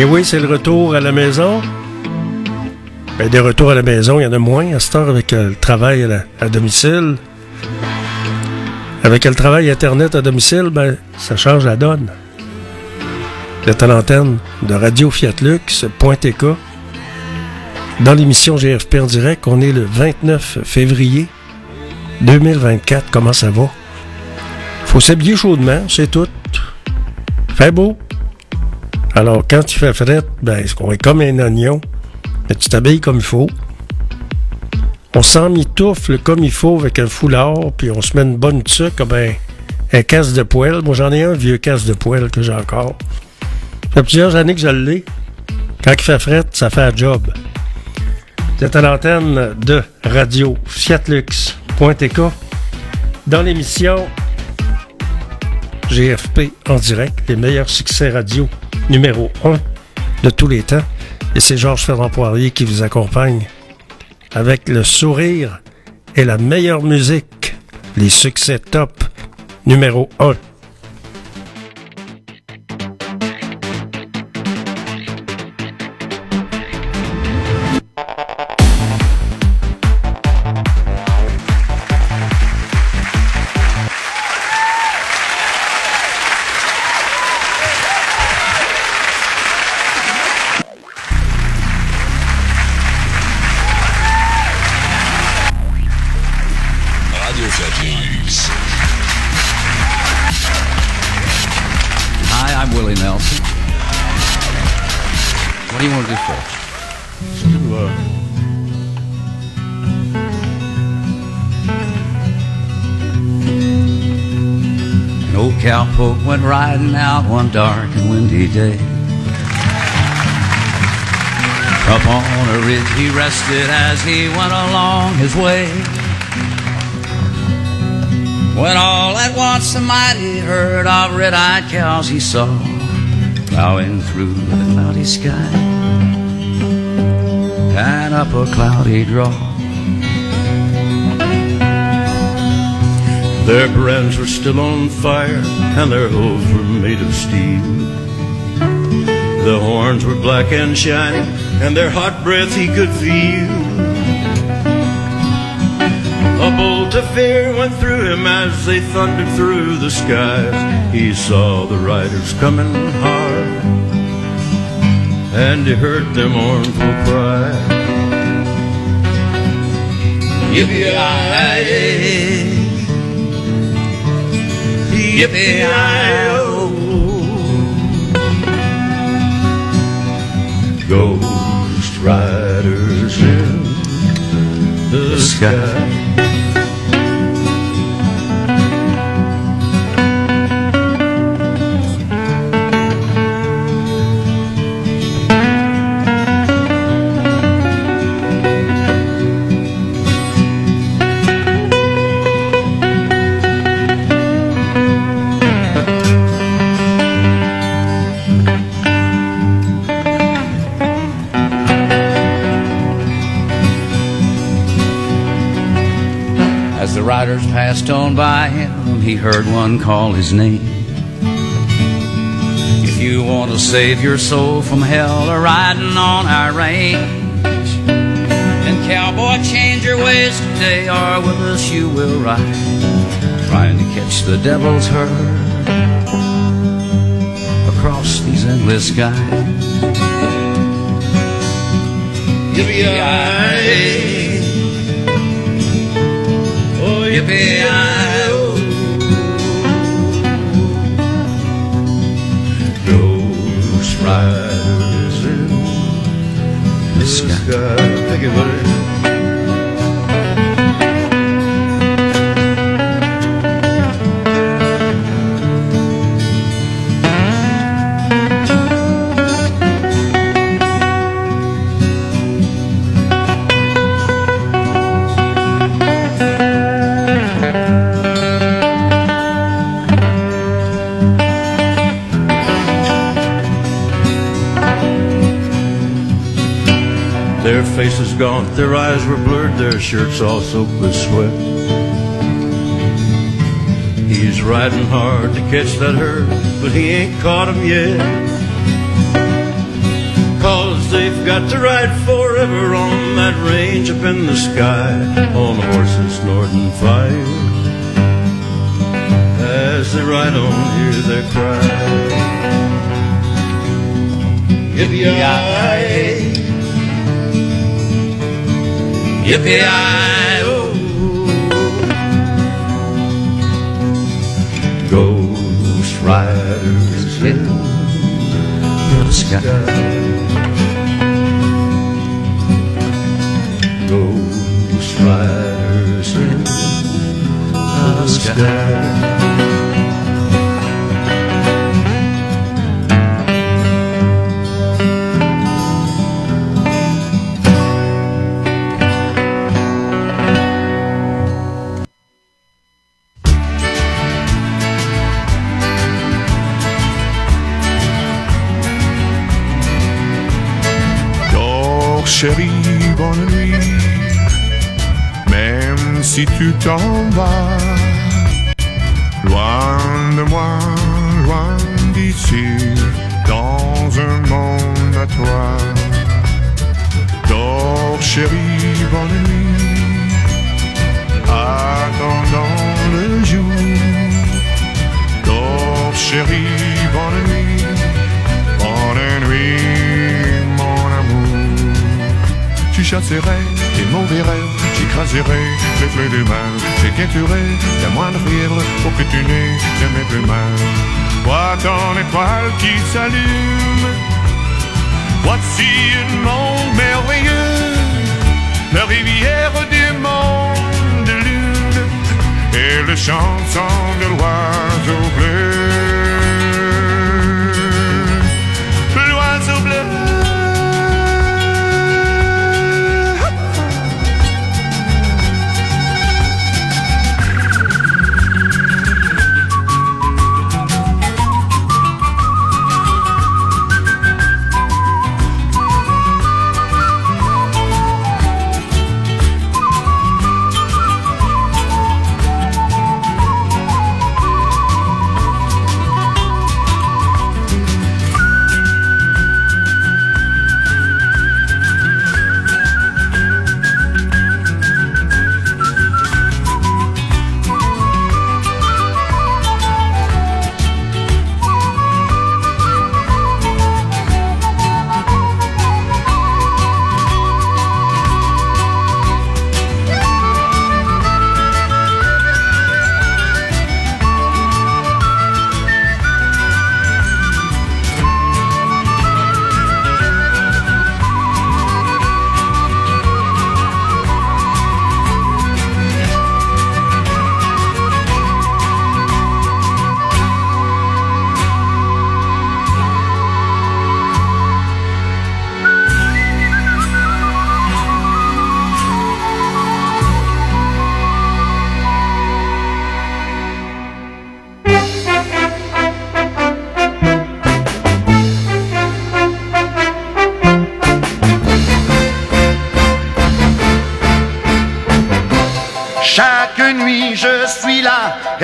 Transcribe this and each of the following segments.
Et oui, c'est le retour à la maison. Ben, des retours à la maison, il y en a moins à cette heure avec euh, le travail à, domicile. Avec le travail Internet à domicile, ben, ça change la donne. Êtes à l'antenne de Radio Fiat Lux, .tk. Dans l'émission GFP en direct, on est le 29 février 2024. Comment ça va? Faut s'habiller chaudement, c'est tout. Fait beau. Alors, quand tu fais fret, ben, on est comme un oignon. Mais tu t'habilles comme il faut. On s'en mitoufle comme il faut avec un foulard, puis on se met une bonne tuque comme un, un casse de poêle. Moi, j'en ai un vieux casse de poêle que j'ai encore. Ça fait plusieurs années que je l'ai. Quand il fait fret, ça fait un job. C'est à l'antenne de Radio Fiatlux.tk dans l'émission GFP en direct, les meilleurs succès radio numéro 1 de tous les temps. Et c'est Georges Ferrand Poirier qui vous accompagne avec le sourire et la meilleure musique, les succès top numéro 1. One dark and windy day. Up on a ridge he rested as he went along his way. When all at once the mighty herd of red-eyed cows he saw plowing through the cloudy sky and up a cloudy draw. Their brands were still on fire, and their hooves were made of steel. The horns were black and shining, and their hot breath he could feel. A bolt of fear went through him as they thundered through the skies. He saw the riders coming hard, and he heard their mournful cry. Yippee-yi-yi! Yippee-i-oh Ghost riders in the sky passed on by him, he heard one call his name. If you want to save your soul from hell or riding on our range, then cowboy, change your ways today, or with us you will ride, trying to catch the devil's herd across these endless skies. Yippee-yi! Yippee-i-oh. Ghost riders in the sky. Thank you, buddy. Faces gaunt, their eyes were blurred, their shirts all soaked with sweat. He's riding hard to catch that herd, but he ain't caught 'em yet. Cause they've got to ride forever on that range up in the sky on horses snorting fire. As they ride on, hear their cry. Yippee-yi, yippee-yi, oh. Ghost riders in the sky. Ghost riders in the sky. Tu t'en vas, loin de moi, loin d'ici, dans un monde à toi. Dors, chérie, bonne nuit. Attendant le jour. Dors, chérie, bonne nuit. Bonne nuit, mon amour. Tu chasserais tes mauvais rêves, j'écraserais du mal. J'équêterais la moindre fièvre pour que tu n'aies jamais plus mal. Vois ton étoile qui s'allume. Voici un monde merveilleux, la rivière du monde de lune et le chanson de l'oiseau bleu.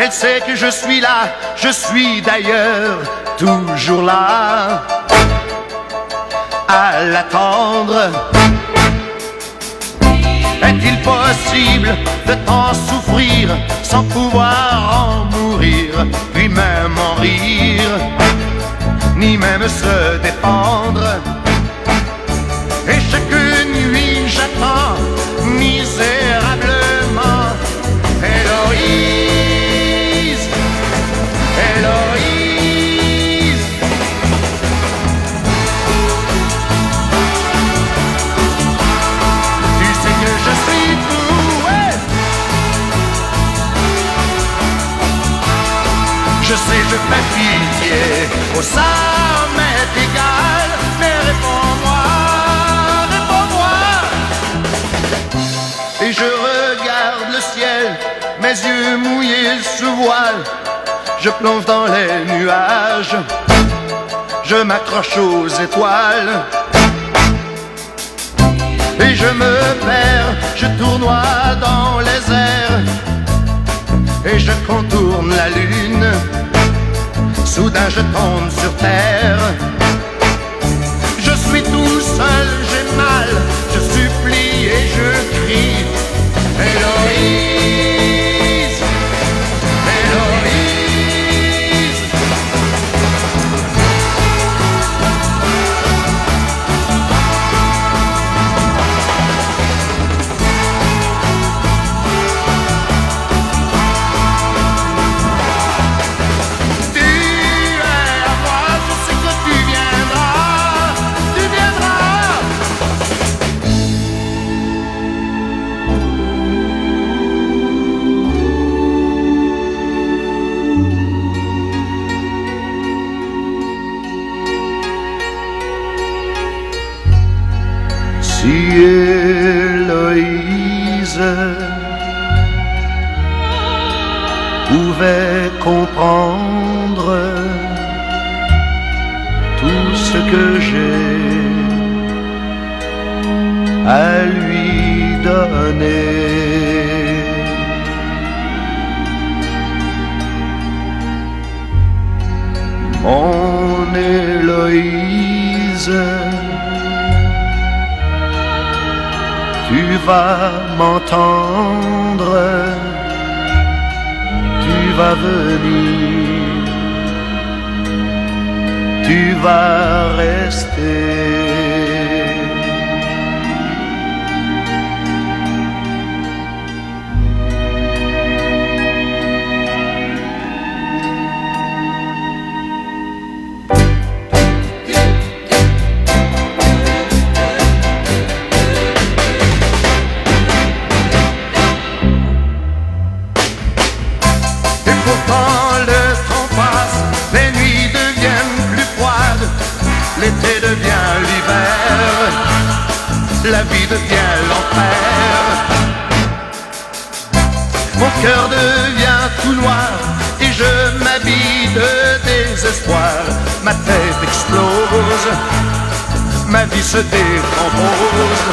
Elle sait que je suis là, je suis d'ailleurs toujours là à l'attendre. Est-il possible de tant souffrir sans pouvoir en mourir, puis même en rire, ni même se défendre? Je fais pitié. Au ça m'est égal Mais réponds-moi, réponds-moi. Et je regarde le ciel Mes yeux mouillés sous voile. Je plonge dans les nuages Je m'accroche aux étoiles. Et je me perds, je tournoie dans les airs. Et je contourne la lune. Soudain je tombe sur terre. Je suis tout seul, j'ai mal, je supplie et je crie. Ce que j'ai à lui donner. Mon Héloïse, tu vas m'entendre, tu vas venir, tu vas rester. La vie devient l'enfer. Mon cœur devient tout noir et je m'habille de désespoir. Ma tête explose, ma vie se décompose.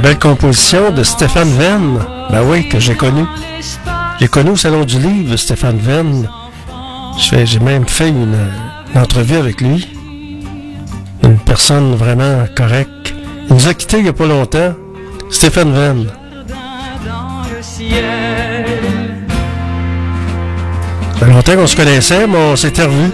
Belle composition de Stéphane Venn. Ben oui, que j'ai connu. J'ai connu au Salon du Livre Stéphane Venn. J'ai même fait une, entrevue avec lui. Une personne vraiment correcte. Il nous a quittés il n'y a pas longtemps. Stéphane Venn. Ça fait longtemps qu'on se connaissait, mais on s'était revus.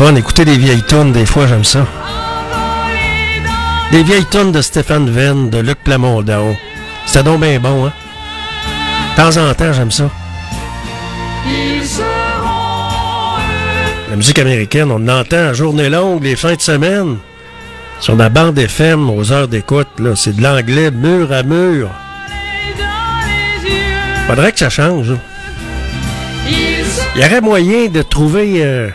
Fun, écouter des vieilles tunes, des fois j'aime ça. Des vieilles tunes de Stéphane Venn, de Luc Plamondon. C'était donc bien bon, hein? De temps en temps, j'aime ça. La musique américaine, on l'entend à journée longue, les fins de semaine. Sur ma bande FM, aux heures d'écoute, là, c'est de l'anglais mur à mur. Faudrait que ça change. Il y aurait moyen de trouver... euh,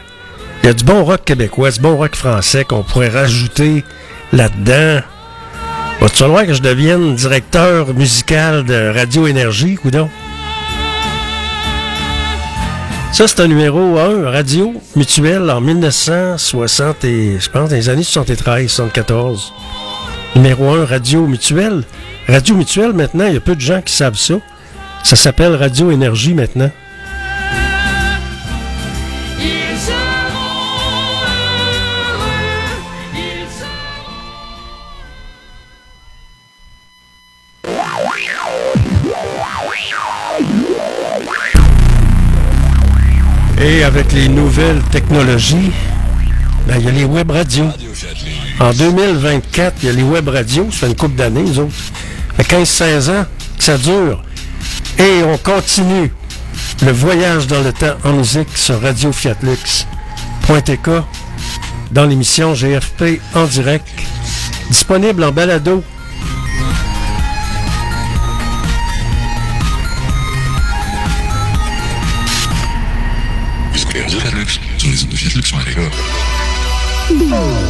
il y a du bon rock québécois, du bon rock français qu'on pourrait rajouter là-dedans. Va-tu falloir que je devienne directeur musical de Radio Énergie, coudon? Ça, c'est un numéro 1, Radio Mutuelle, en 1960 et, je pense, dans les années 73, 74. Numéro 1, Radio Mutuelle. Radio Mutuelle, maintenant, il y a peu de gens qui savent ça. Ça s'appelle Radio Énergie maintenant. Avec les nouvelles technologies, ben, il y a les web radios. En 2024, il y a les web radios. Ça fait une couple d'années, nous autres. Fait 15-16 ans que ça dure. Et on continue le voyage dans le temps en musique sur Radio Fiat Lux. .tk dans l'émission GFP en direct. Disponible en balado. Música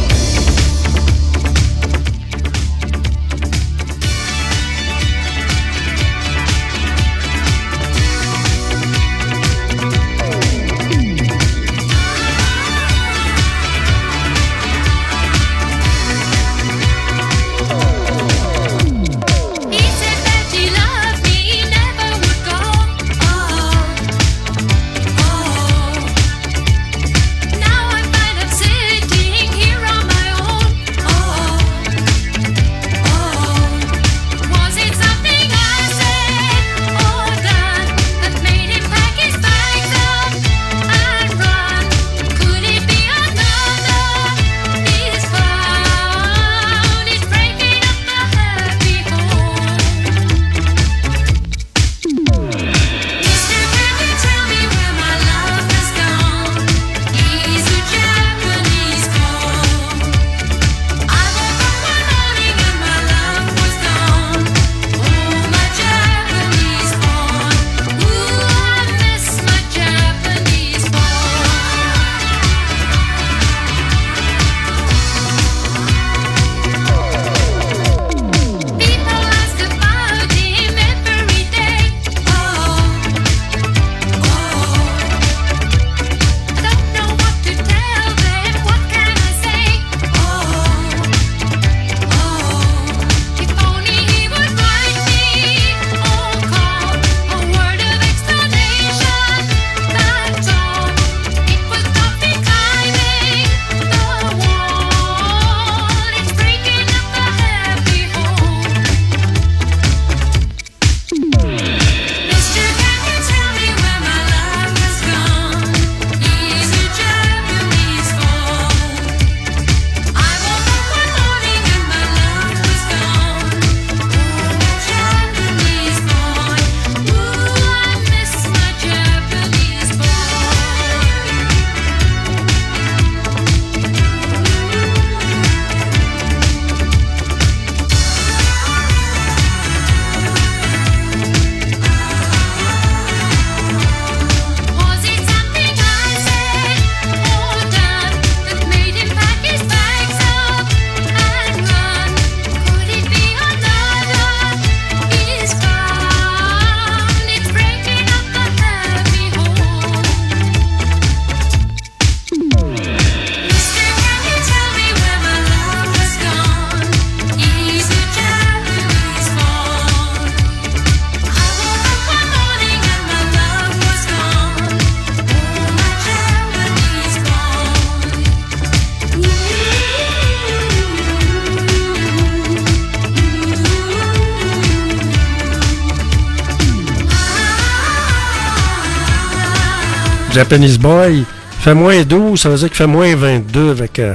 Japanese Boy fait moins 12, ça veut dire qu'il fait moins 22 avec euh,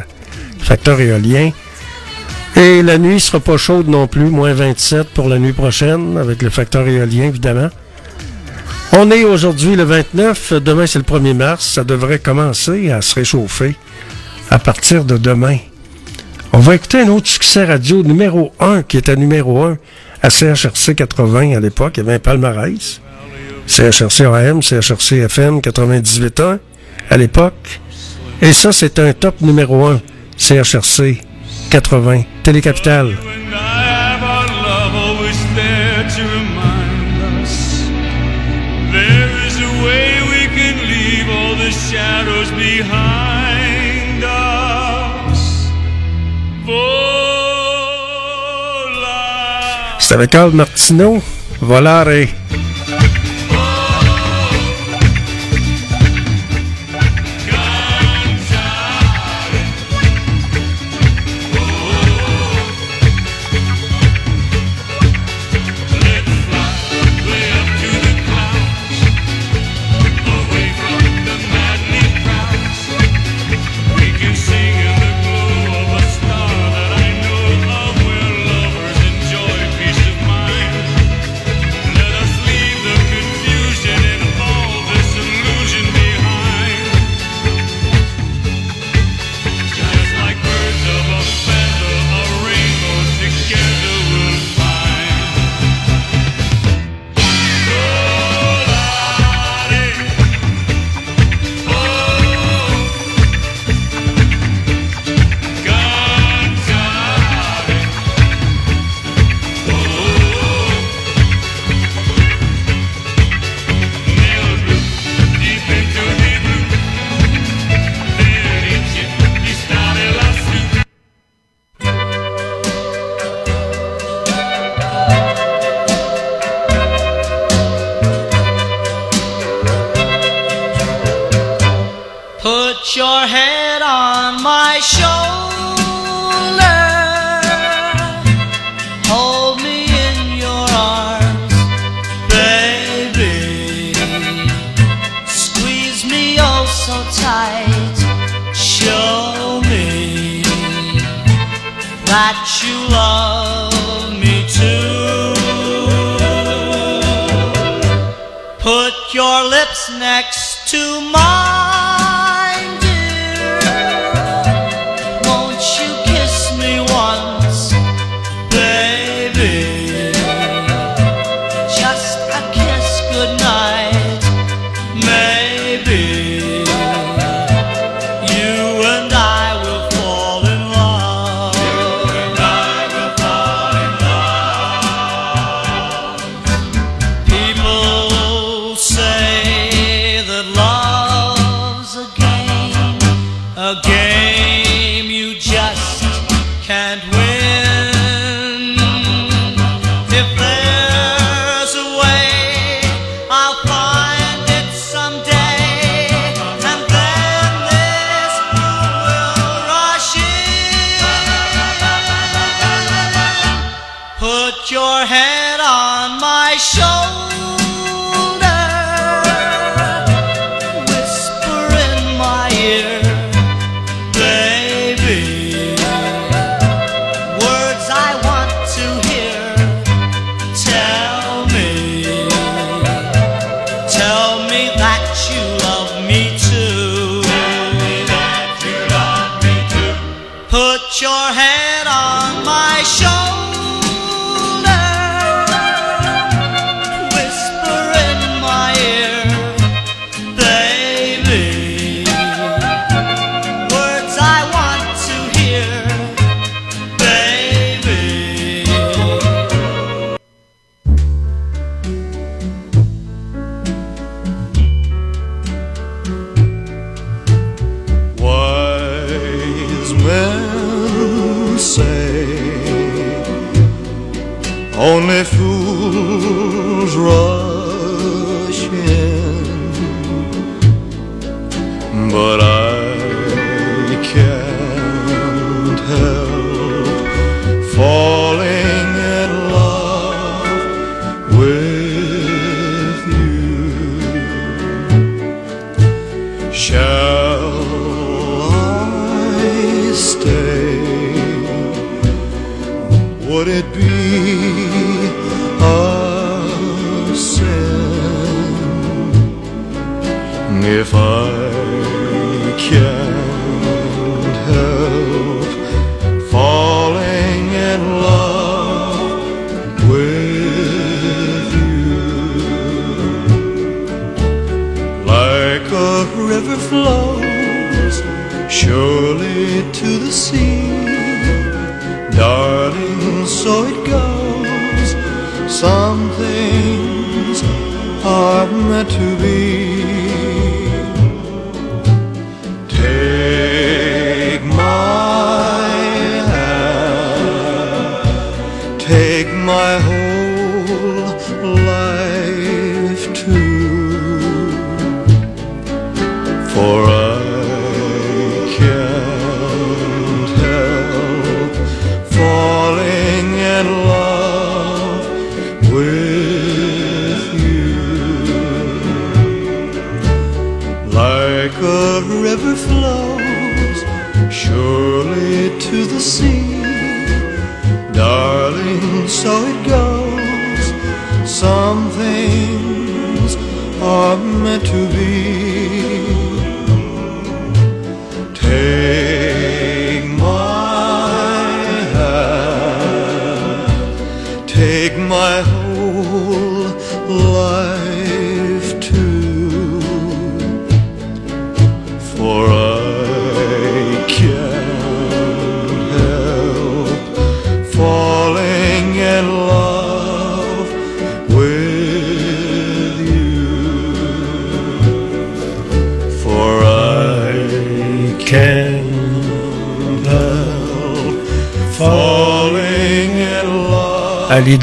facteur éolien. Et la nuit ne sera pas chaude non plus, moins 27 pour la nuit prochaine, avec le facteur éolien évidemment. On est aujourd'hui le 29, demain c'est le 1er mars, ça devrait commencer à se réchauffer à partir de demain. On va écouter un autre succès radio numéro 1 qui était numéro 1 à CHRC 80 à l'époque, il y avait un palmarès. CHRC AM, CHRC FM 98.1 à l'époque. Et ça, c'est un top numéro 1, CHRC 80, Télécapitale. C'est avec Carl Martineau, Volare.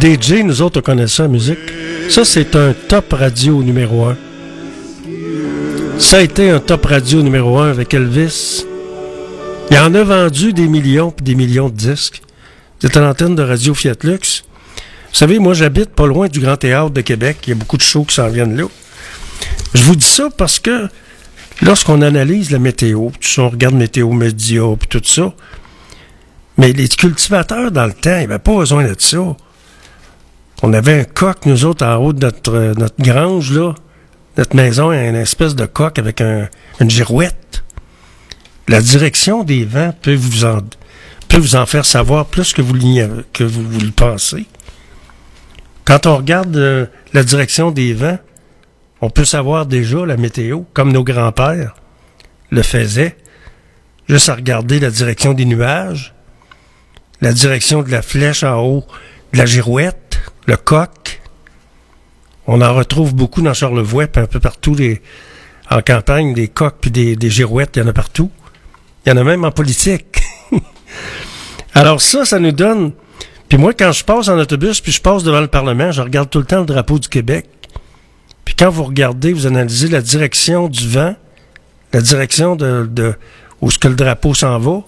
DJ, nous autres, on connaît ça, la musique. Ça, c'est un top radio numéro un. Ça a été un top radio numéro un avec Elvis. Il en a vendu des millions puis des millions de disques. C'était l'antenne de Radio Fiat Lux. Vous savez, moi, j'habite pas loin du Grand Théâtre de Québec. Il y a beaucoup de shows qui s'en viennent là. Je vous dis ça parce que lorsqu'on analyse la météo, tout ça, on regarde Météo Média puis tout ça, mais les cultivateurs, dans le temps, ils n'avaient pas besoin de ça. On avait un coq, nous autres, en haut de notre, euh, notre grange, là. Notre maison, une espèce de coq avec un- une girouette. La direction des vents peut vous en, peut vous en faire savoir plus que vous, que le pensez. Quand on regarde euh, la direction des vents, on peut savoir déjà la météo, comme nos grands-pères le faisaient, juste à regarder la direction des nuages, la direction de la flèche en haut de la girouette, le coq. On en retrouve beaucoup dans Charlevoix, puis un peu partout en campagne, des coqs puis des, des girouettes, il y en a partout. Il y en a même en politique. Alors ça, ça nous donne... Puis moi, quand je passe en autobus, puis je passe devant le Parlement, je regarde tout le temps le drapeau du Québec. Puis quand vous regardez, vous analysez la direction du vent, la direction de, de où ce que le drapeau s'en va,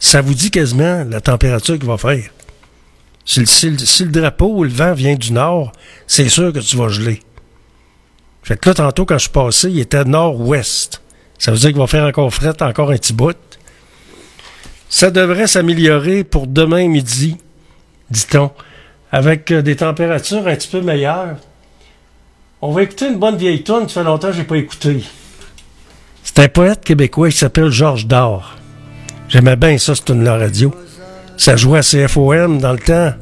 ça vous dit quasiment la température qu'il va faire. Si le, drapeau ou le vent vient du nord, c'est sûr que tu vas geler. Fait que là, tantôt, quand je suis passé, il était nord-ouest. Ça veut dire qu'il va faire encore fret, encore un petit bout. Ça devrait s'améliorer pour demain midi, dit-on, avec euh, des températures un petit peu meilleures. On va écouter une bonne vieille tonne, ça fait longtemps que j'ai pas écouté. C'est un poète québécois qui s'appelle Georges Dard. J'aimais bien ça, tune la radio. Ça jouait à CFOM dans le temps.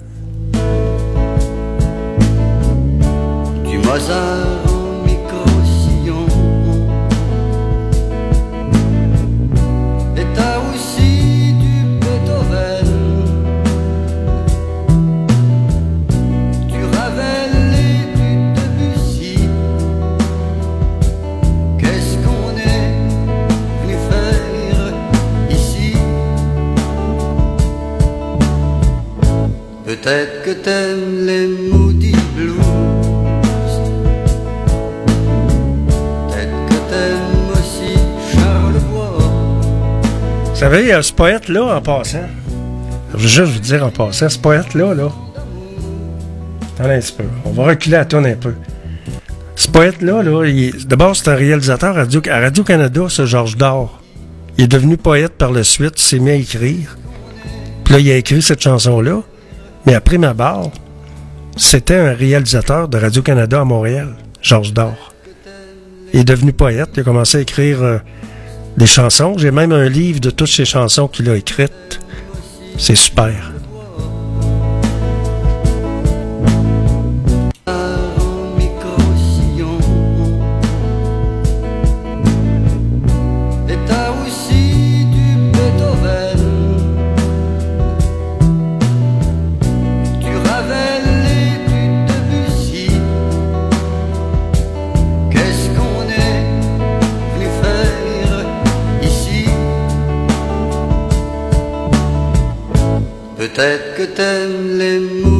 Peut-être que t'aimes les Moody Blues. Que t'aimes aussi. Vous savez, euh, ce poète-là, en passant, je veux juste vous dire en passant, ce poète-là, là, attendez un petit peu, on va reculer à tonne un peu. Ce poète-là, là, d'abord, c'est un réalisateur à Radio- à Radio-Canada, ce Georges Dard. Il est devenu poète par la suite, il s'est mis à écrire. Puis là, il a écrit cette chanson-là. Mais après ma barre, c'était un réalisateur de Radio-Canada à Montréal, Georges Dor. Il est devenu poète, il a commencé à écrire euh, des chansons. J'ai même un livre de toutes ces chansons qu'il a écrites. C'est super. takıtemlim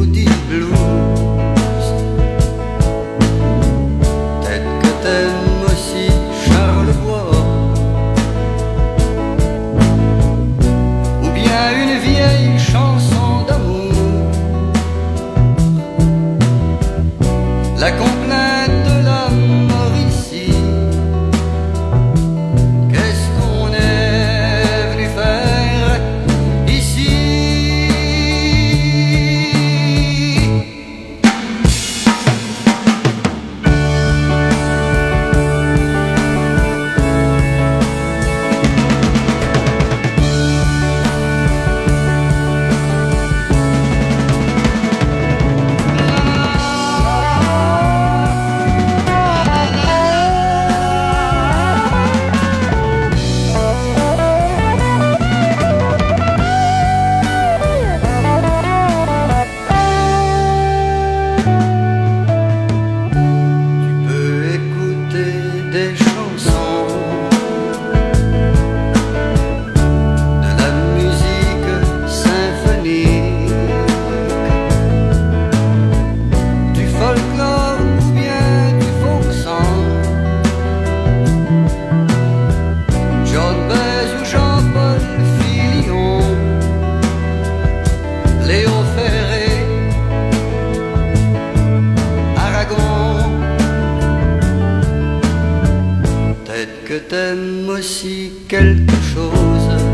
que t'aimes aussi quelque chose.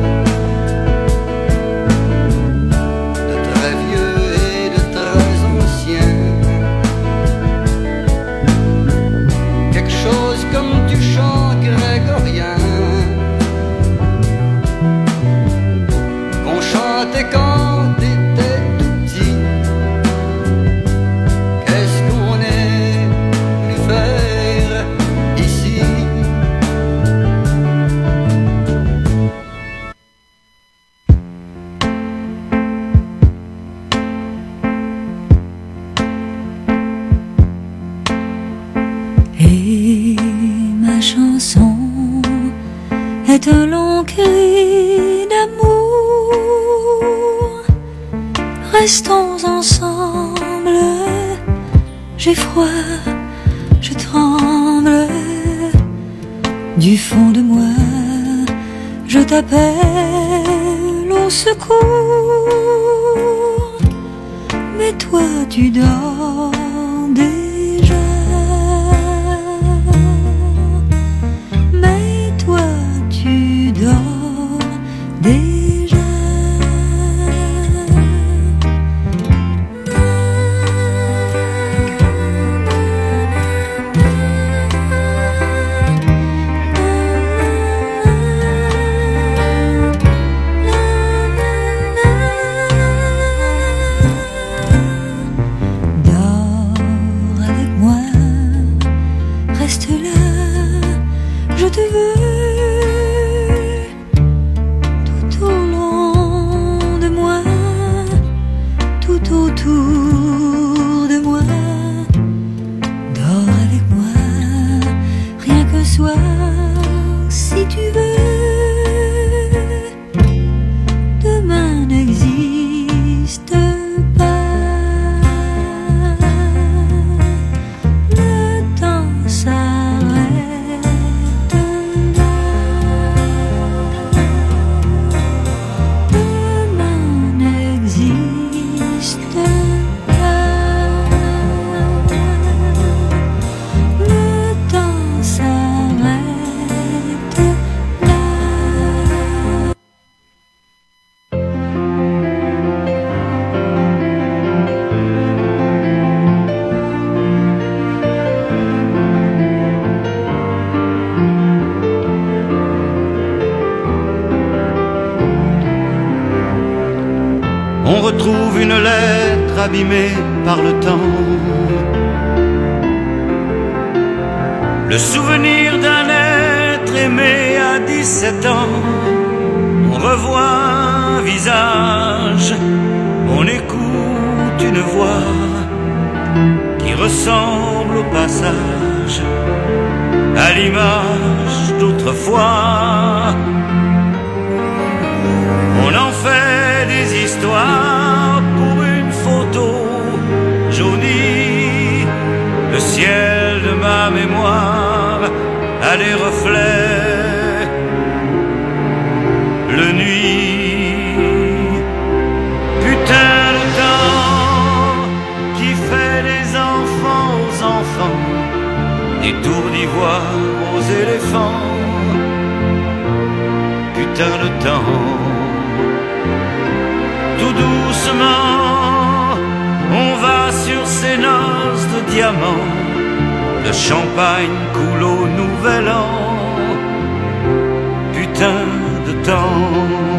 animé tout doucement, on va sur ces noces de diamants. Le champagne coule au nouvel an. Putain de temps.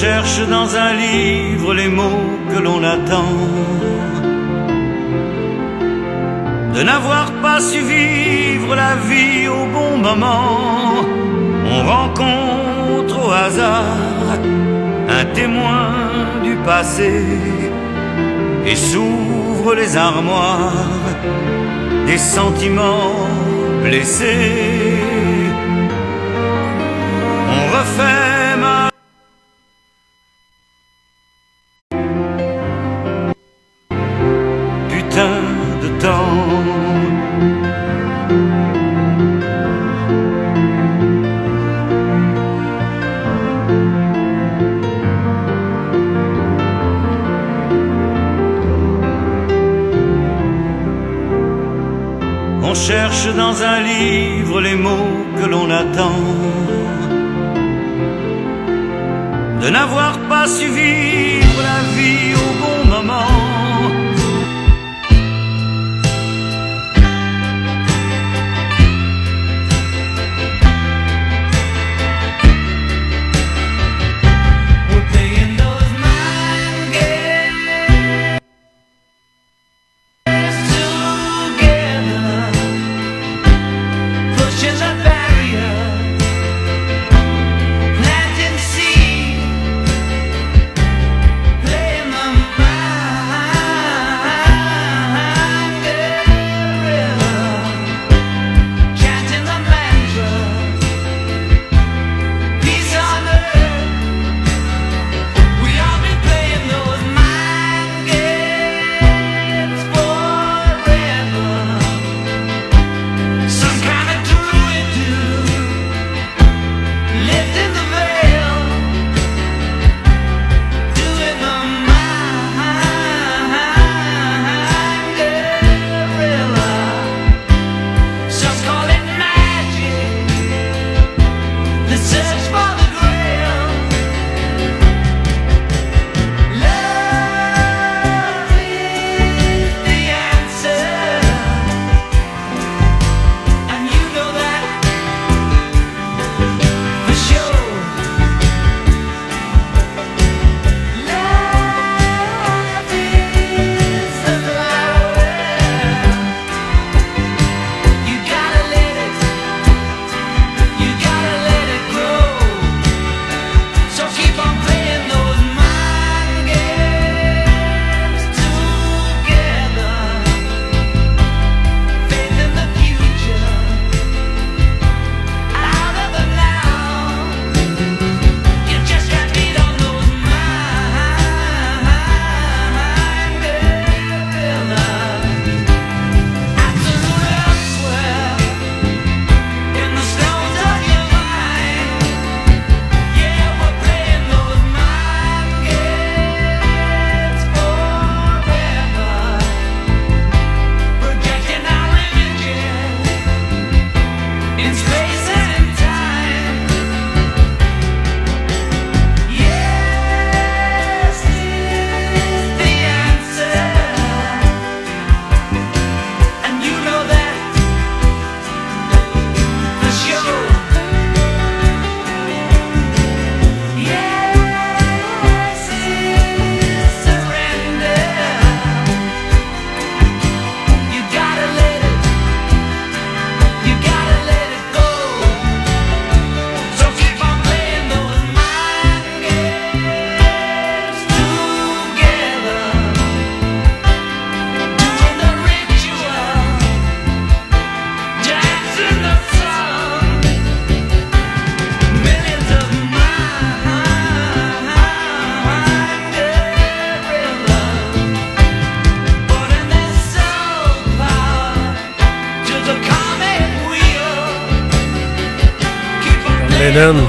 Cherche dans un livre les mots que l'on attend. De n'avoir pas su vivre la vie au bon moment. On rencontre au hasard un témoin du passé et s'ouvre les armoires des sentiments blessés. On refait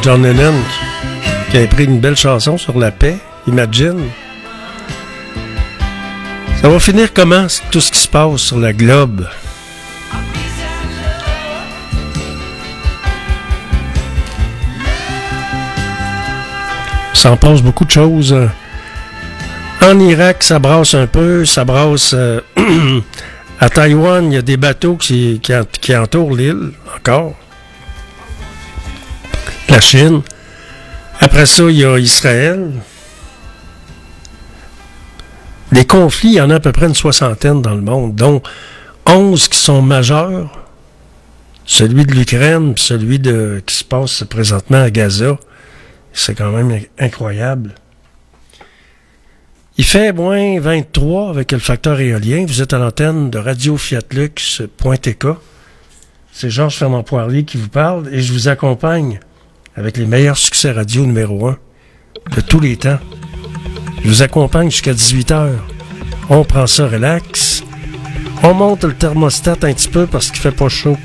John Lennon, qui, a pris une belle chanson sur la paix, Imagine. Ça va finir comment, tout ce qui se passe sur la globe? Ça en passe beaucoup de choses. En Irak, ça brasse un peu, ça brasse... euh, à Taïwan, il y a des bateaux qui entourent l'île, encore. La Chine. Après ça, il y a Israël. Des conflits, il y en a à peu près une soixantaine dans le monde, dont 11 qui sont majeurs. Celui de l'Ukraine, celui de, qui se passe présentement à Gaza. C'est quand même incroyable. Il fait moins 23 avec le facteur éolien. Vous êtes à l'antenne de Radio Fiat Lux.tk. C'est Georges Fernand Poirier qui vous parle et je vous accompagne avec les meilleurs succès radio numéro 1 de tous les temps. Je vous accompagne jusqu'à 18h. On prend ça relax. On monte le thermostat un petit peu parce qu'il fait pas chaud.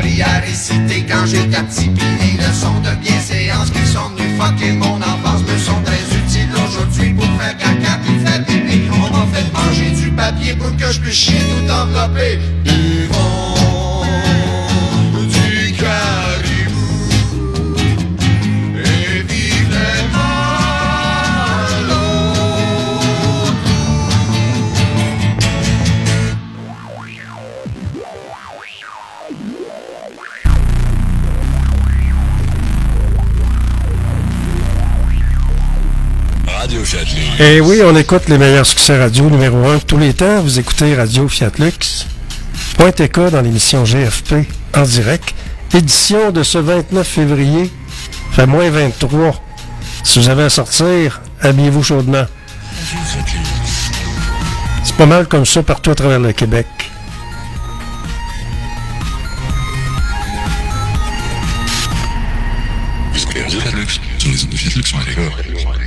L'université quand j'étais petit Pis les leçons de bienséance qui sont venues fucker mon enfance Me sont très utiles aujourd'hui pour faire caca puis faire pipi. On m'a fait manger du papier pour que je puisse chier tout enveloppé. Du Et Eh oui, on écoute les meilleurs succès radio numéro 1 de tous les temps. Vous écoutez Radio Fiat Lux. Point TK dans l'émission GFP en direct. Édition de ce 29 février. Fait moins 23. Si vous avez à sortir, habillez-vous chaudement. C'est pas mal comme ça partout à travers le Québec. Vous écoutez Radio Fiat Lux sur les ondes de Fiat Lux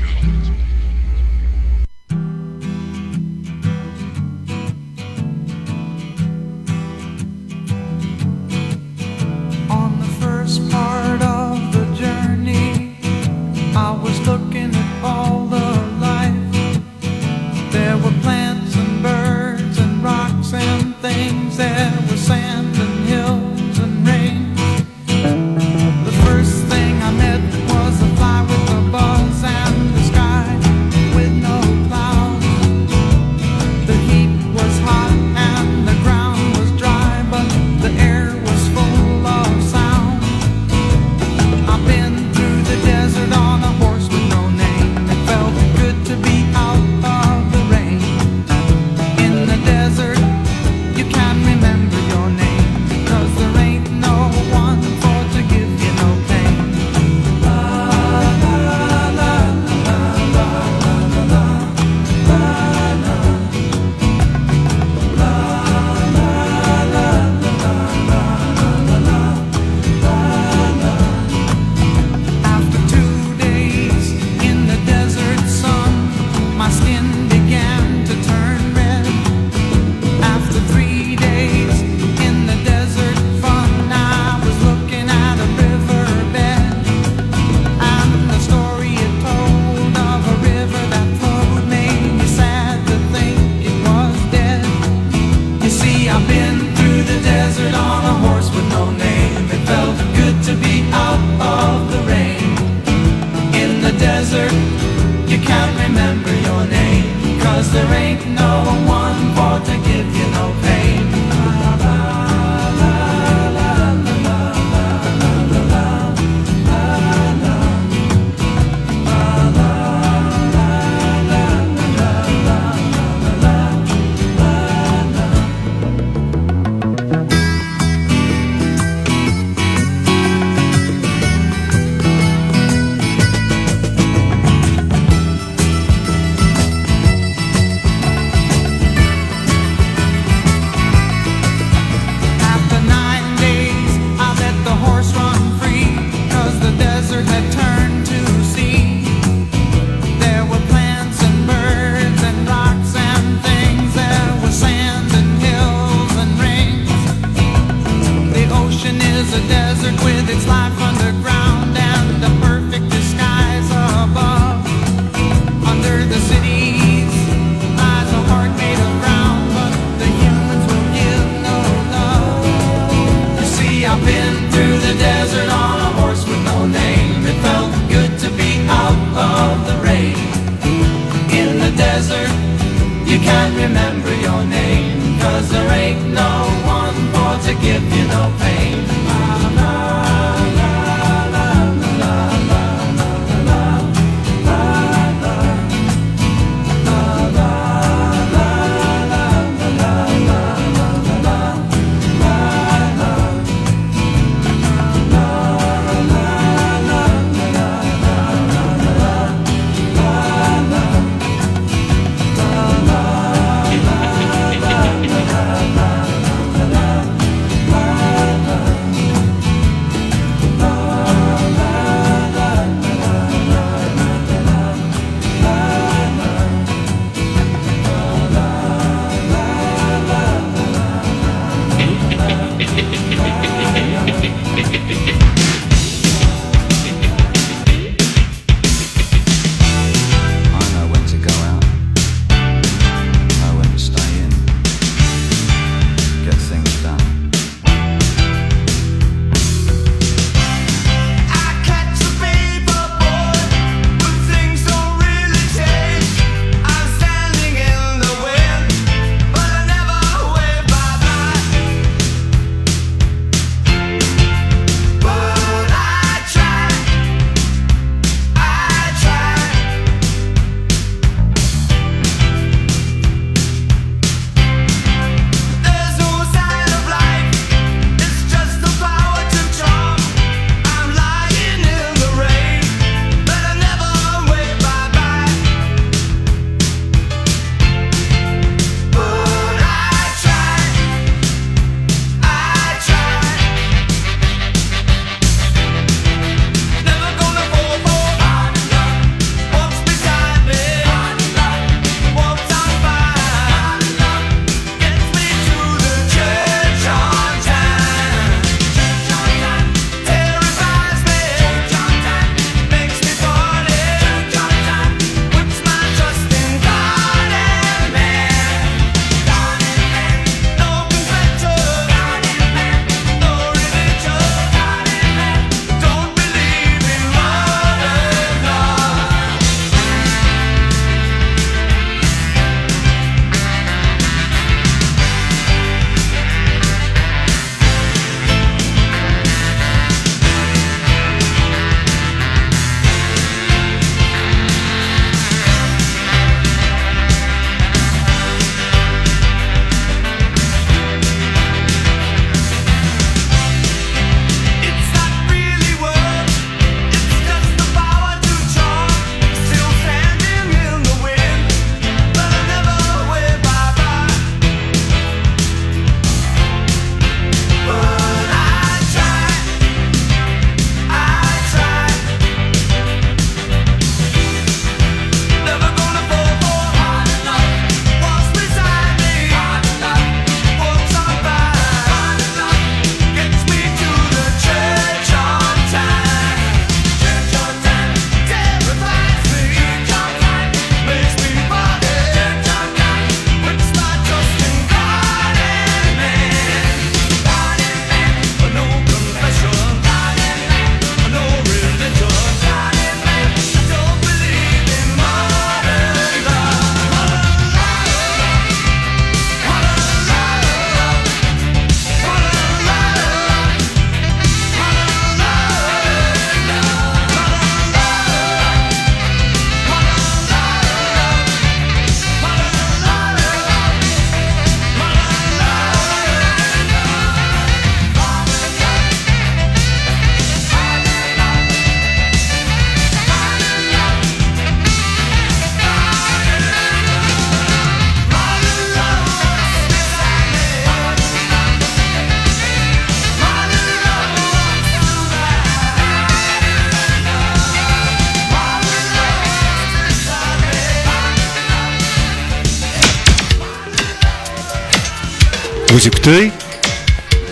Écoutez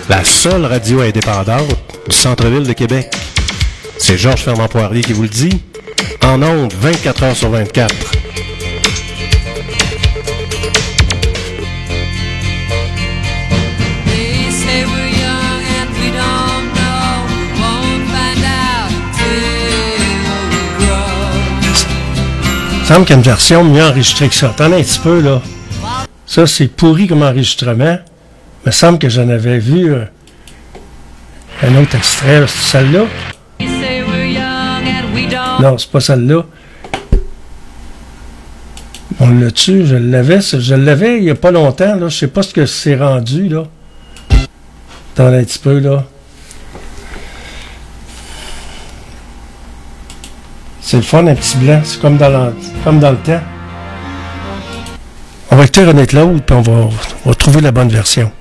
la seule radio indépendante du centre-ville de Québec. C'est Georges Fernand Poirier qui vous le dit. En ondes, 24 heures sur 24. They say we're young and we don't know. We won't find out till we grow. Il semble qu'il y a une version mieux enregistrée que ça. Attendez un petit peu, là. Ça, c'est pourri comme enregistrement. Me semble que j'en avais vu euh, un autre extrait. celle-là? Non, c'est pas celle-là. On l'a tu Je l'avais. Je l'avais il y a pas longtemps, là. Je sais pas ce que c'est rendu, là. Attendez un petit peu, là. C'est le fun, un petit blanc. C'est comme dans, comme dans le temps. On va écouter René Claude, puis on va, on va trouver la bonne version.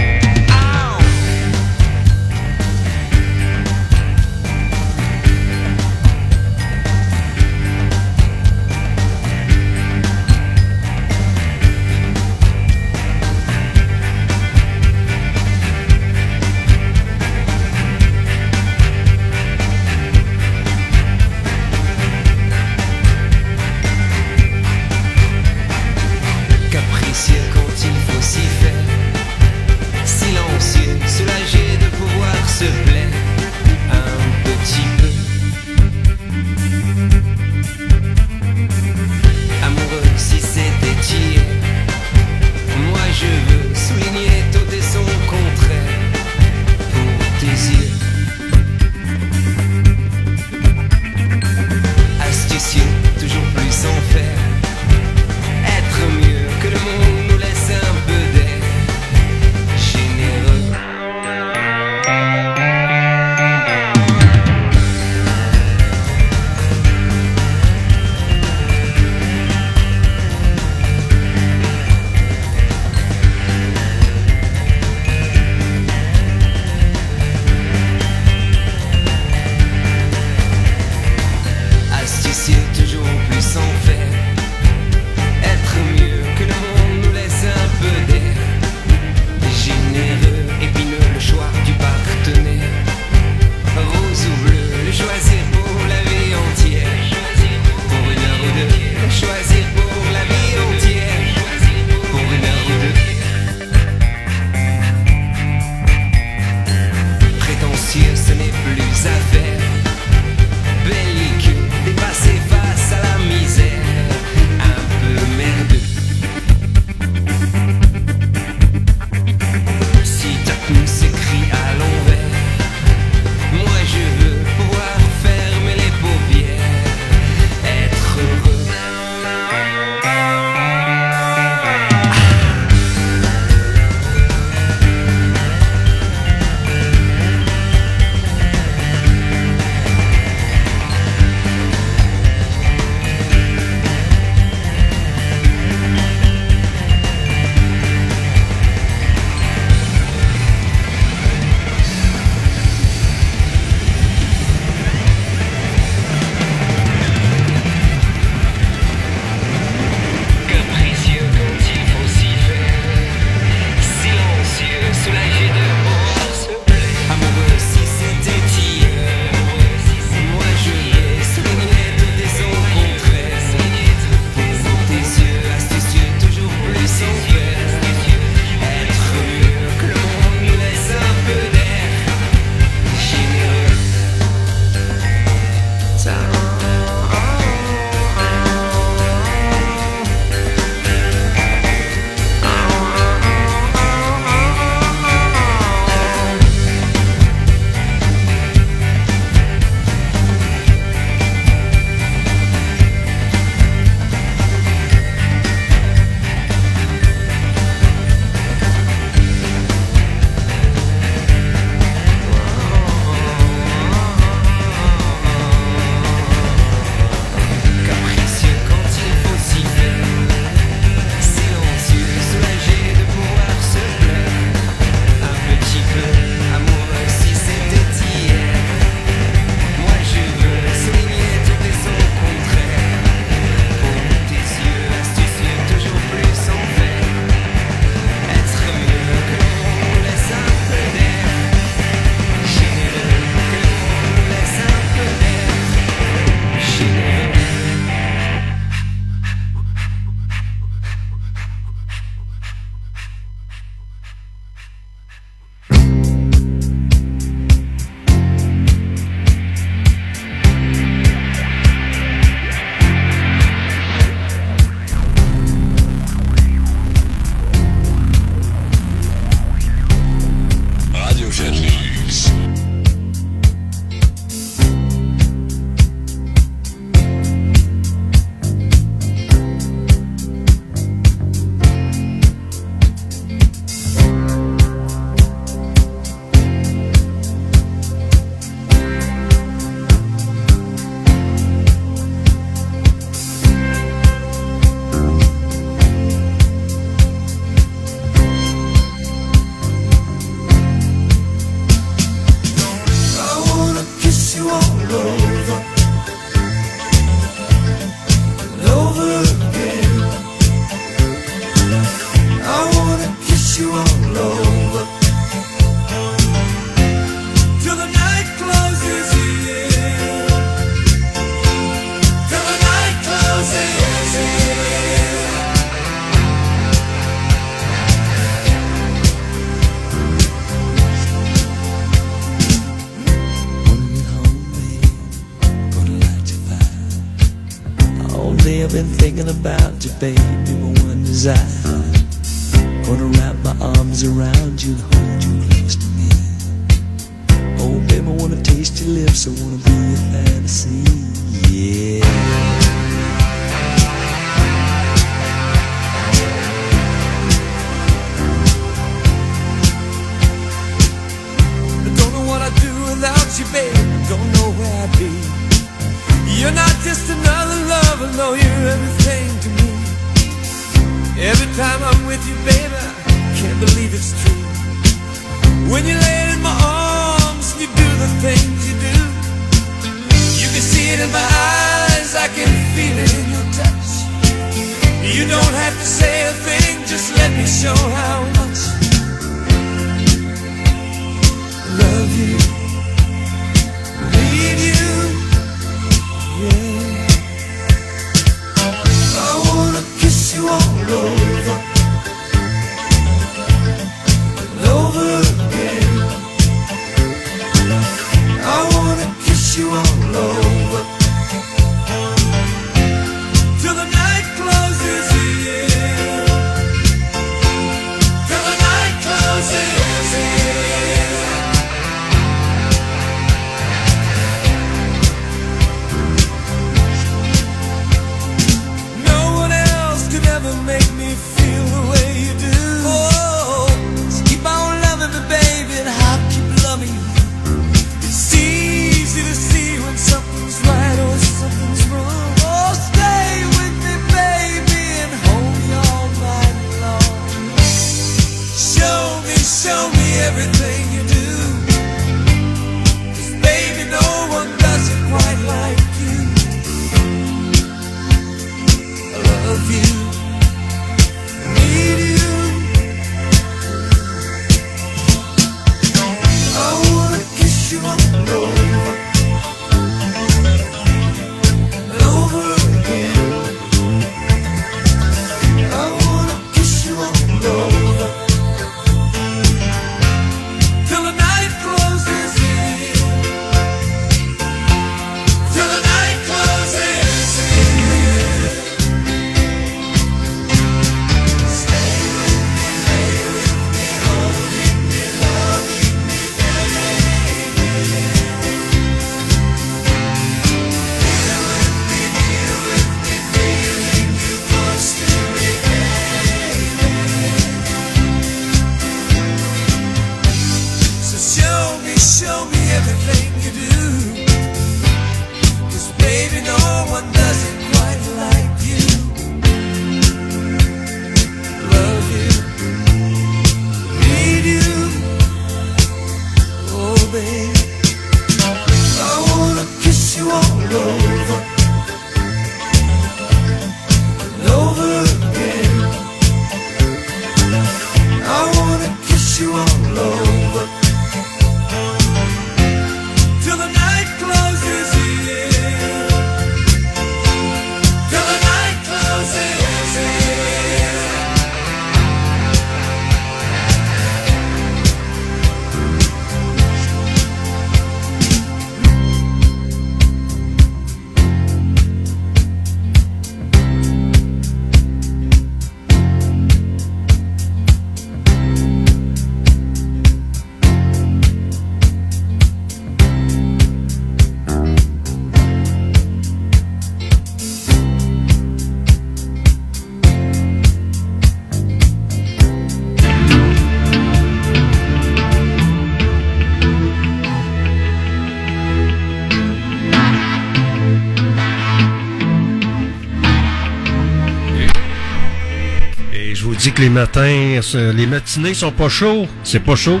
les matins, les matinées sont pas chauds. C'est pas chaud.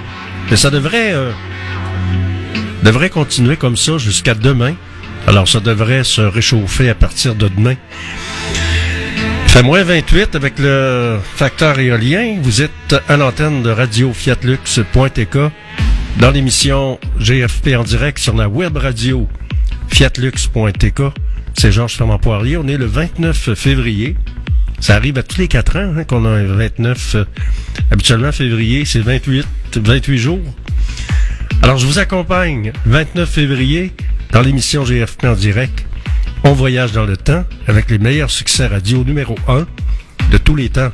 Mais ça devrait, euh, devrait continuer comme ça jusqu'à demain. Alors ça devrait se réchauffer à partir de demain. Il Fait moins 28 avec le facteur éolien. Vous êtes à l'antenne de Radio Fiat dans l'émission GFP en direct sur la web radio fiatlux.tk. C'est Georges Fermant Poirier. On est le 29 février. Ça arrive à tous les quatre ans hein, qu'on a un 29. Euh, habituellement, février, c'est 28, 28 jours. Alors, je vous accompagne 29 février dans l'émission GFP en direct. On voyage dans le temps avec les meilleurs succès radio numéro 1 de tous les temps.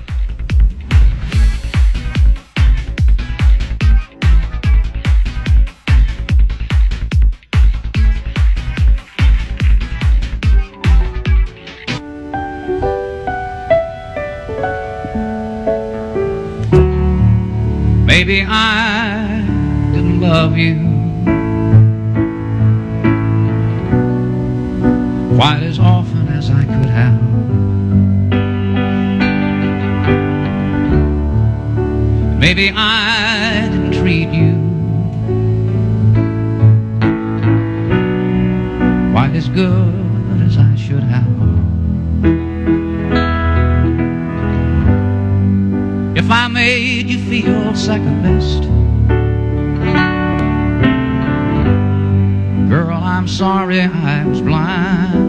Maybe I didn't love you quite as often as I could have. Maybe I didn't treat you quite as good. be your second best. Girl, I'm sorry I was blind.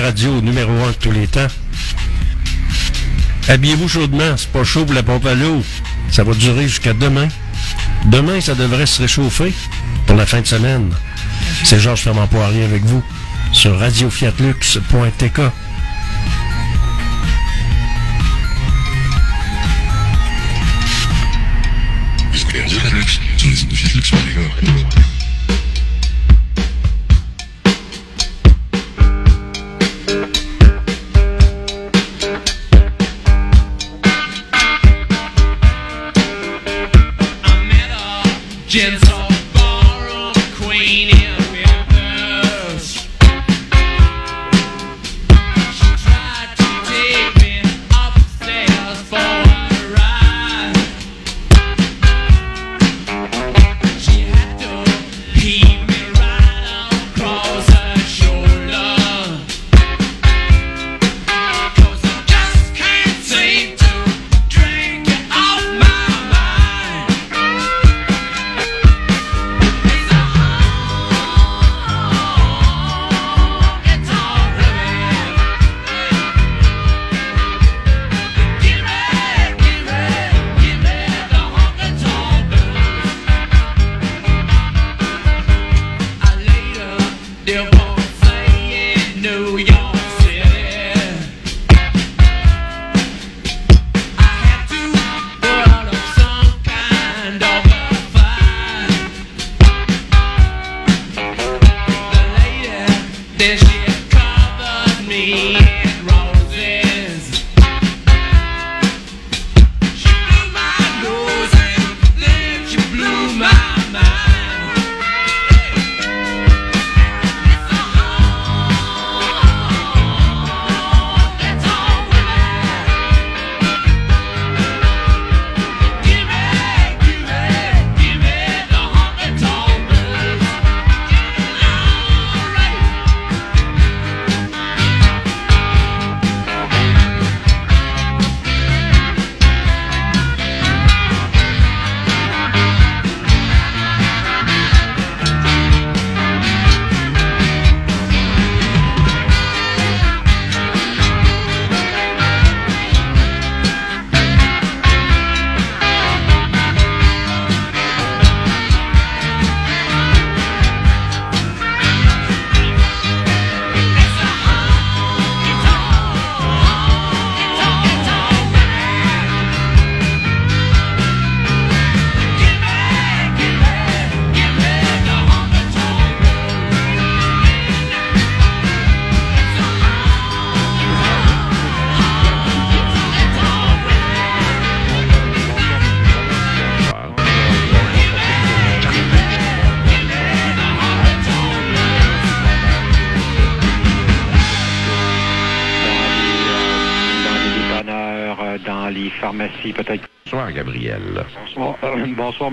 Radio numéro 1 de tous les temps. Habillez-vous chaudement, c'est pas chaud pour la pompe à l'eau. Ça va durer jusqu'à demain. Demain, ça devrait se réchauffer pour la fin de semaine. C'est Georges Fermant Poirier avec vous sur radiofiatlux.tk. Fiatlux, sur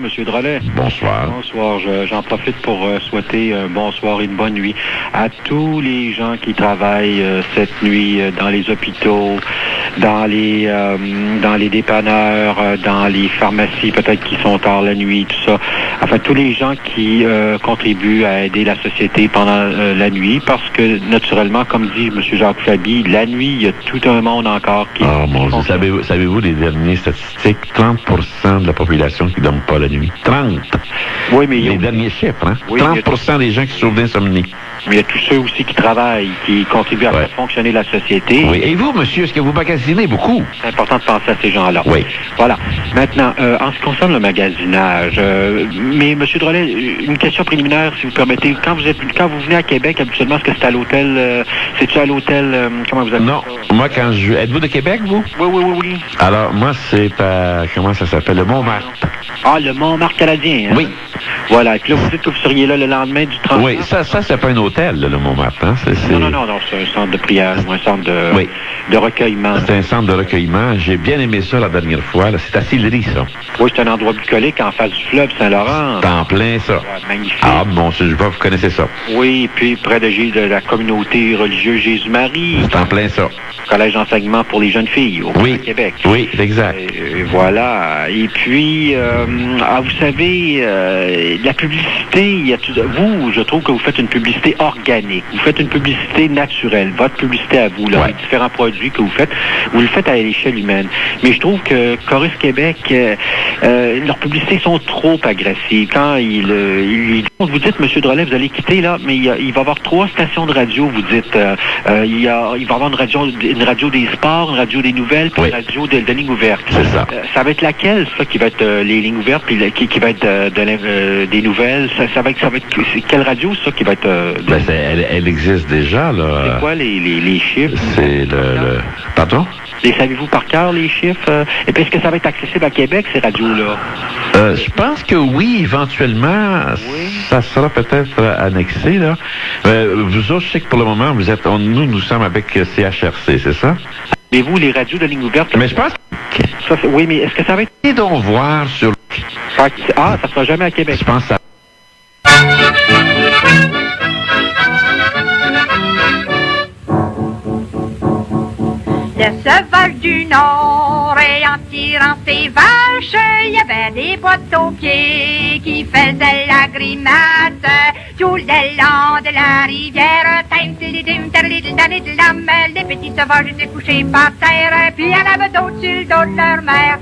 Monsieur Drolet. Bonsoir. Bonsoir. Je- J'en profite pour euh, souhaiter un bonsoir et une bonne nuit à tous les gens qui travaillent euh, cette nuit euh, dans les hôpitaux, dans les euh, dans les dépanneurs, euh, dans les pharmacies, peut-être qui sont tard la nuit, tout ça. Enfin, tous les gens qui euh, contribuent à aider la société pendant euh, la nuit, parce que naturellement, comme dit M. Jacques Fabi, la nuit, il y a tout un monde encore Oh mon Dieu, savez-vous, savez-vous les dernières statistiques? 30% de la population qui ne dorment pas la nuit. 30! Oui, mais Les derniers chiffres, hein? Oui, 30% des gens qui souffrent d'insomnie. Mais il y a tous ceux aussi qui travaillent, qui contribuent à faire fonctionner la société. Oui. Et vous, monsieur, est-ce que vous magasinez beaucoup? C'est important de penser à ces gens-là. Oui. Voilà. Maintenant, euh, en ce qui concerne le magasinage, euh, mais M. Drolet, une question préliminaire, si vous permettez. Quand vous êtes, quand vous venez à Québec, habituellement, est-ce que c'est à l'hôtel, euh, c'est-tu à l'hôtel, comment vous appelez Non. Moi, quand je... Êtes-vous de Québec, vous? Oui, oui, oui, oui. Alors, moi, c'est à... Comment ça s'appelle? Le Montmartre. Ah, le Montmartre canadien, hein? Oui. Voilà. Et puis là, vous dites que vous seriez là le lendemain du 30 Oui, ça, ça c'est pas un hôtel, là, le Montmartre. Hein? C'est, c'est- Non, non, non, non, c'est un centre de prière ou un centre de, Oui. de recueillement. C'est un centre de recueillement. J'ai bien aimé ça la dernière fois. là. C'est à Sillery, ça. Oui, c'est un endroit bucolique en face du fleuve Saint-Laurent. C'est en plein, ça. Magnifique. Ah, bon, je vois, vous connaissez ça. Oui, puis près de, de la communauté religieuse Jésus-Marie. C'est en plein ça. Collège d'enseignement pour les jeunes filles au Oui. Québec. Oui, exact. Et voilà. Et puis, euh, ah, vous savez, euh, la publicité, il y a tout, vous, je trouve que vous faites une publicité organique. Vous faites une publicité naturelle. Votre publicité à vous, là, les différents produits que vous faites, vous le faites à l'échelle humaine. Mais je trouve que Chorus Québec, euh, euh, leurs publicités sont trop agressives. Quand il, euh, il- vous dites, Monsieur Drolet, vous allez quitter là, mais il, y a- il va y avoir trois stations de radio. Vous dites, il, y a, il va y avoir une radio, une radio des sports, une radio des nouvelles, puis une radio de, de lignes ouvertes. C'est ça. Euh, ça va être laquelle, ça, qui va être euh, les lignes ouvertes, puis la- qui, qui va être euh, de, des nouvelles? Ça, ça va être, ça va être c'est quelle radio, ça, qui va être... Ben, elle, elle existe déjà, là. c'est quoi les, les, les chiffres? C'est le, le- Pardon? Les savez-vous par cœur, les chiffres? Et puis, est-ce que ça va être accessible à Québec, ces radios-là? Euh, je pense que oui, éventuellement, ça sera peut-être annexé, là. Euh, vous autres, je sais que pour le moment, vous êtes, on- nous, nous sommes avec CHRC, c'est ça? Mais vous, les radios de ligne ouverte... Mais je pense Ça, oui, mais est-ce que ça va être... Et donc voir sur... Ah, ça sera jamais à Québec. Je pense à... Le sauvage du Nord et en tirant ses vaches, il y avait des boîtes aux pieds qui faisaient la grimace tout le long de la rivière. Les petits sauvages étaient couchés par terre, puis en avait d'autres sur le de leur mère.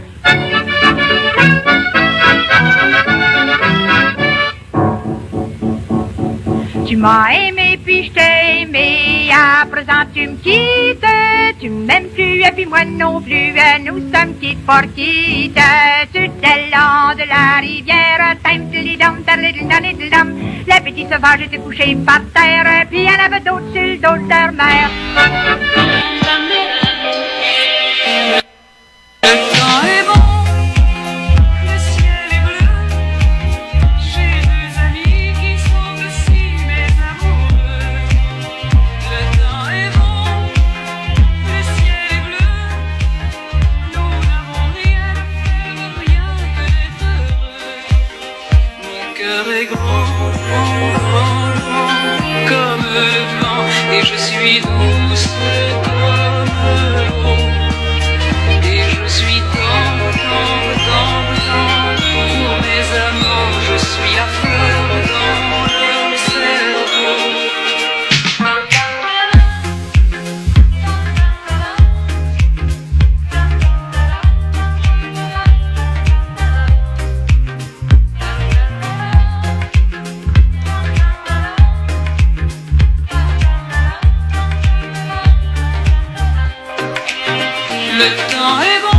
Tu m'as aimé puis je t'ai aimé, à présent tu me quittes, tu m'aimes plus et puis moi non plus, nous sommes quittes pour quittes, tout le long de la rivière, Tim, tididum, tadadidum, tadadidum. les petits sauvage était couché par terre, puis en avait d'autres sur le dos Le temps est bon,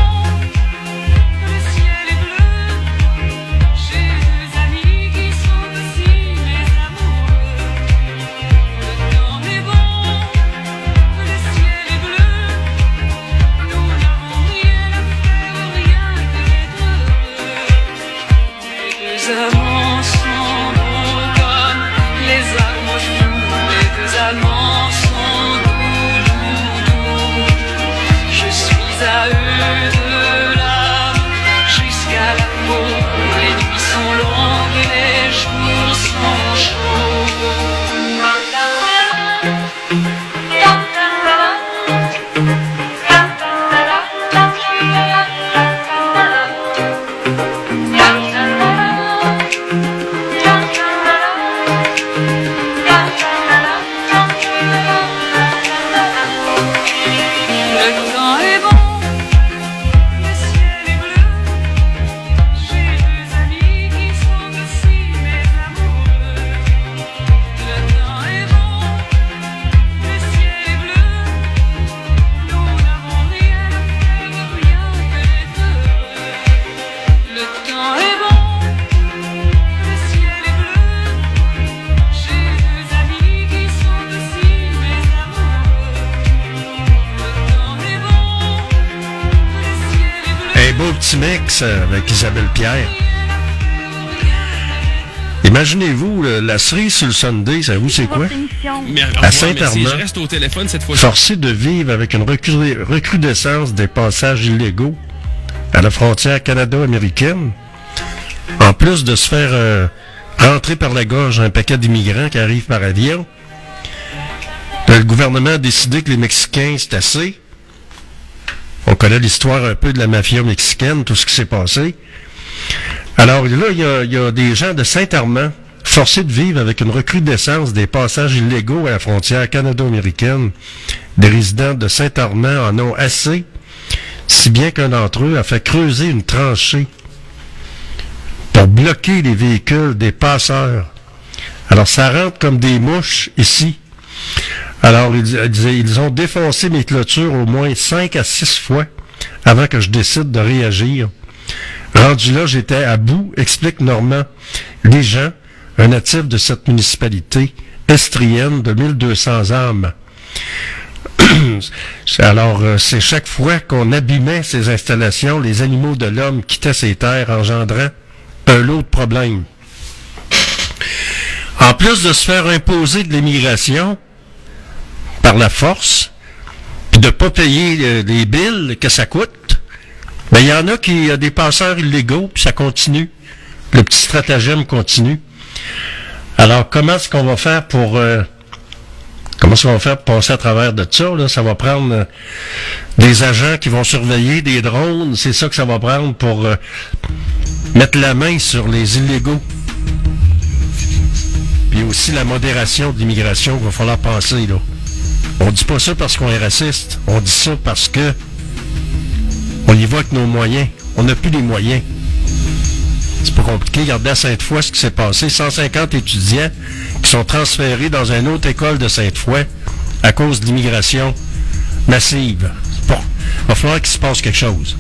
Imaginez-vous, la cerise sur le Sunday, savez-vous c'est quoi? Mais, À. Saint-Armand. Je reste au téléphone cette fois-ci. Forcé de vivre avec une recru- recrudescence des passages illégaux à la frontière canado-américaine, en plus de se faire euh, rentrer par la gorge un paquet d'immigrants qui arrivent par avion, le gouvernement a décidé que les Mexicains, c'est assez. On connaît l'histoire un peu de la mafia mexicaine, tout ce qui s'est passé. Alors là, il y a, des gens de Saint-Armand forcés de vivre avec une recrudescence des passages illégaux à la frontière canado-américaine. Des résidents de Saint-Armand en ont assez, si bien qu'un d'entre eux a fait creuser une tranchée pour bloquer les véhicules des passeurs. Alors ça rentre comme des mouches ici. Alors ils- ils ont défoncé mes clôtures au moins cinq à six fois avant que je décide de réagir. Rendu là, j'étais à bout, explique Normand. Les gens, un natif de cette municipalité estrienne de 1200 âmes. Alors, euh, c'est chaque fois qu'on abîmait ces installations, les animaux de l'homme quittaient ces terres, engendrant un lot de problèmes. En plus de se faire imposer de l'immigration par la force, de ne pas payer euh, les billes que ça coûte, ben, il y en a qui, y a des passeurs illégaux, puis ça continue. Le petit stratagème continue. Alors, comment est-ce qu'on va faire pour... euh, comment est-ce qu'on va faire pour passer à travers de ça? Là? Ça va prendre euh, des agents qui vont surveiller, des drones. C'est ça que ça va prendre pour euh, mettre la main sur les illégaux. Puis aussi la modération de l'immigration qu'il va falloir penser. Là. On dit pas ça parce qu'on est raciste. On dit ça parce que on y va avec nos moyens. On n'a plus les moyens. C'est pas compliqué. Regardez à Sainte-Foy ce qui s'est passé. 150 étudiants qui sont transférés dans une autre école de Sainte-Foy à cause de l'immigration massive. Bon, il va falloir qu'il se passe quelque chose.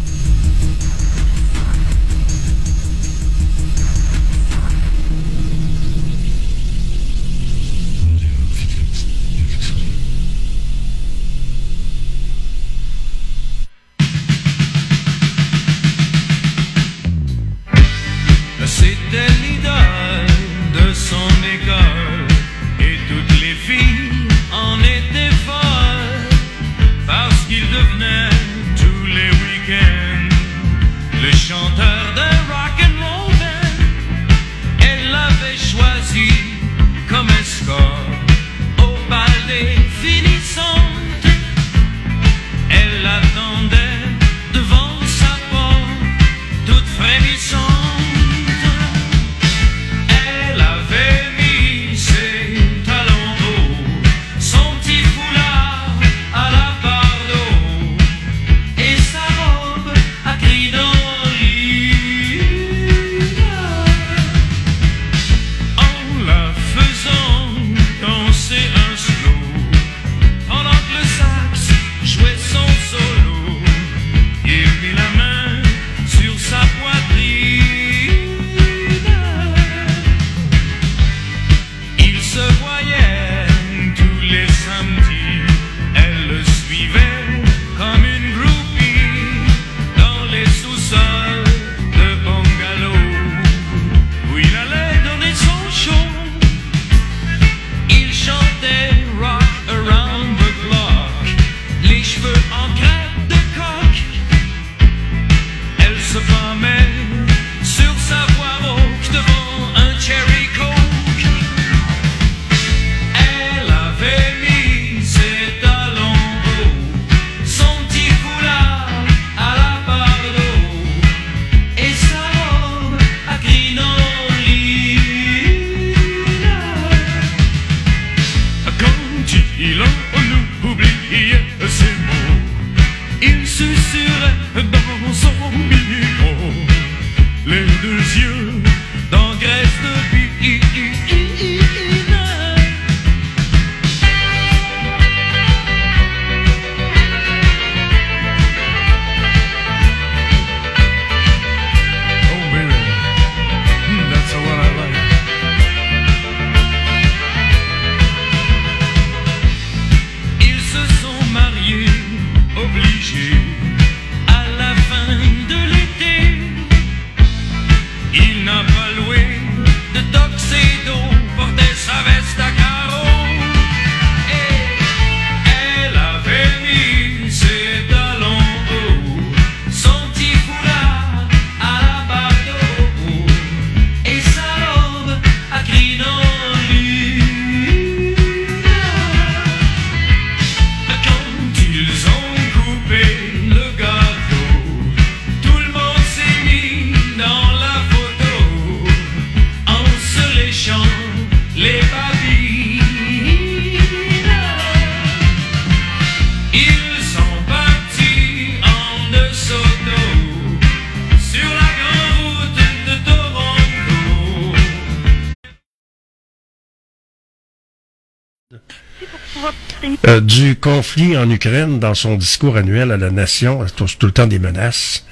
Du conflit en Ukraine dans son discours annuel à la nation, tout, tout le temps des menaces.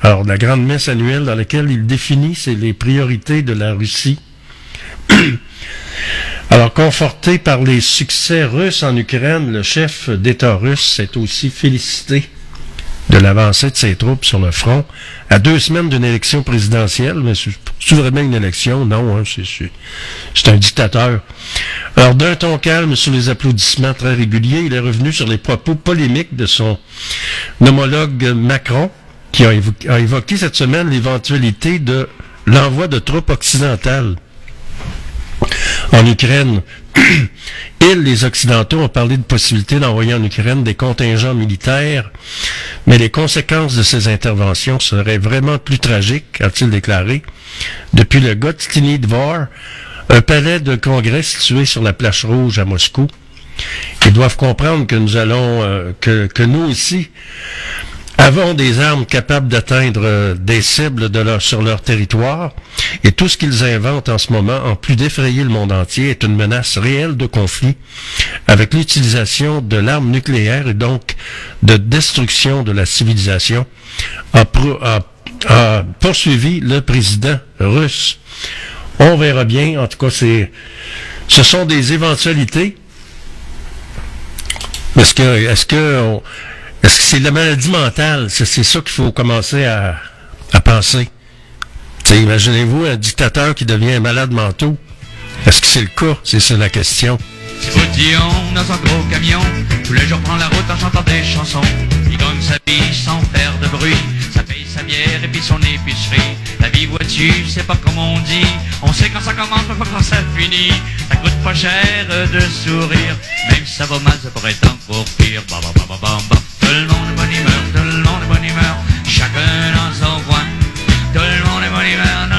Alors, la grande messe annuelle dans laquelle il définit c'est les priorités de la Russie. Alors, conforté par les succès russes en Ukraine, le chef d'État russe s'est aussi félicité de l'avancée de ses troupes sur le front à deux semaines d'une élection présidentielle. Mais c'est vraiment une élection? Non, hein, c'est- un dictateur. Alors, d'un ton calme sur les applaudissements très réguliers, il est revenu sur les propos polémiques de son homologue Macron, qui a évoqué cette semaine l'éventualité de l'envoi de troupes occidentales en Ukraine. Ils, les Occidentaux, ont parlé de possibilité d'envoyer en Ukraine des contingents militaires, mais les conséquences de ces interventions seraient vraiment plus tragiques, a-t-il déclaré. Depuis le Gostiny Dvor, un palais de congrès situé sur la plage rouge à Moscou, ils doivent comprendre que nous allons, euh, que, que nous aussi, avons des armes capables d'atteindre euh, des cibles de leur, sur leur territoire, et tout ce qu'ils inventent en ce moment, en plus d'effrayer le monde entier, est une menace réelle de conflit, avec l'utilisation de l'arme nucléaire et donc de destruction de la civilisation, a, pro- a- a poursuivi le président russe. On verra bien, en tout cas, c'est, ce sont des éventualités. Est-ce que, est-ce que, est-ce que c'est la maladie mentale? C'est, c'est ça qu'il faut commencer à, à penser. T'sais, Imaginez-vous un dictateur qui devient un malade mentaux. Est-ce que c'est le cas? C'est ça la question. C'est Boutillon dans un gros camion, tous les jours prend la route en chantant des chansons. Il gagne sa vie sans faire de bruit, ça paye sa bière et puis son épicerie. La vie vois-tu, c'est pas comme on dit, on sait quand ça commence, mais pas quand ça finit. Ça coûte pas cher de sourire, même si ça va mal, ça pourrait être encore pire. Ba, ba, ba, chacun dans son coin. Tout le monde est bonne humeur,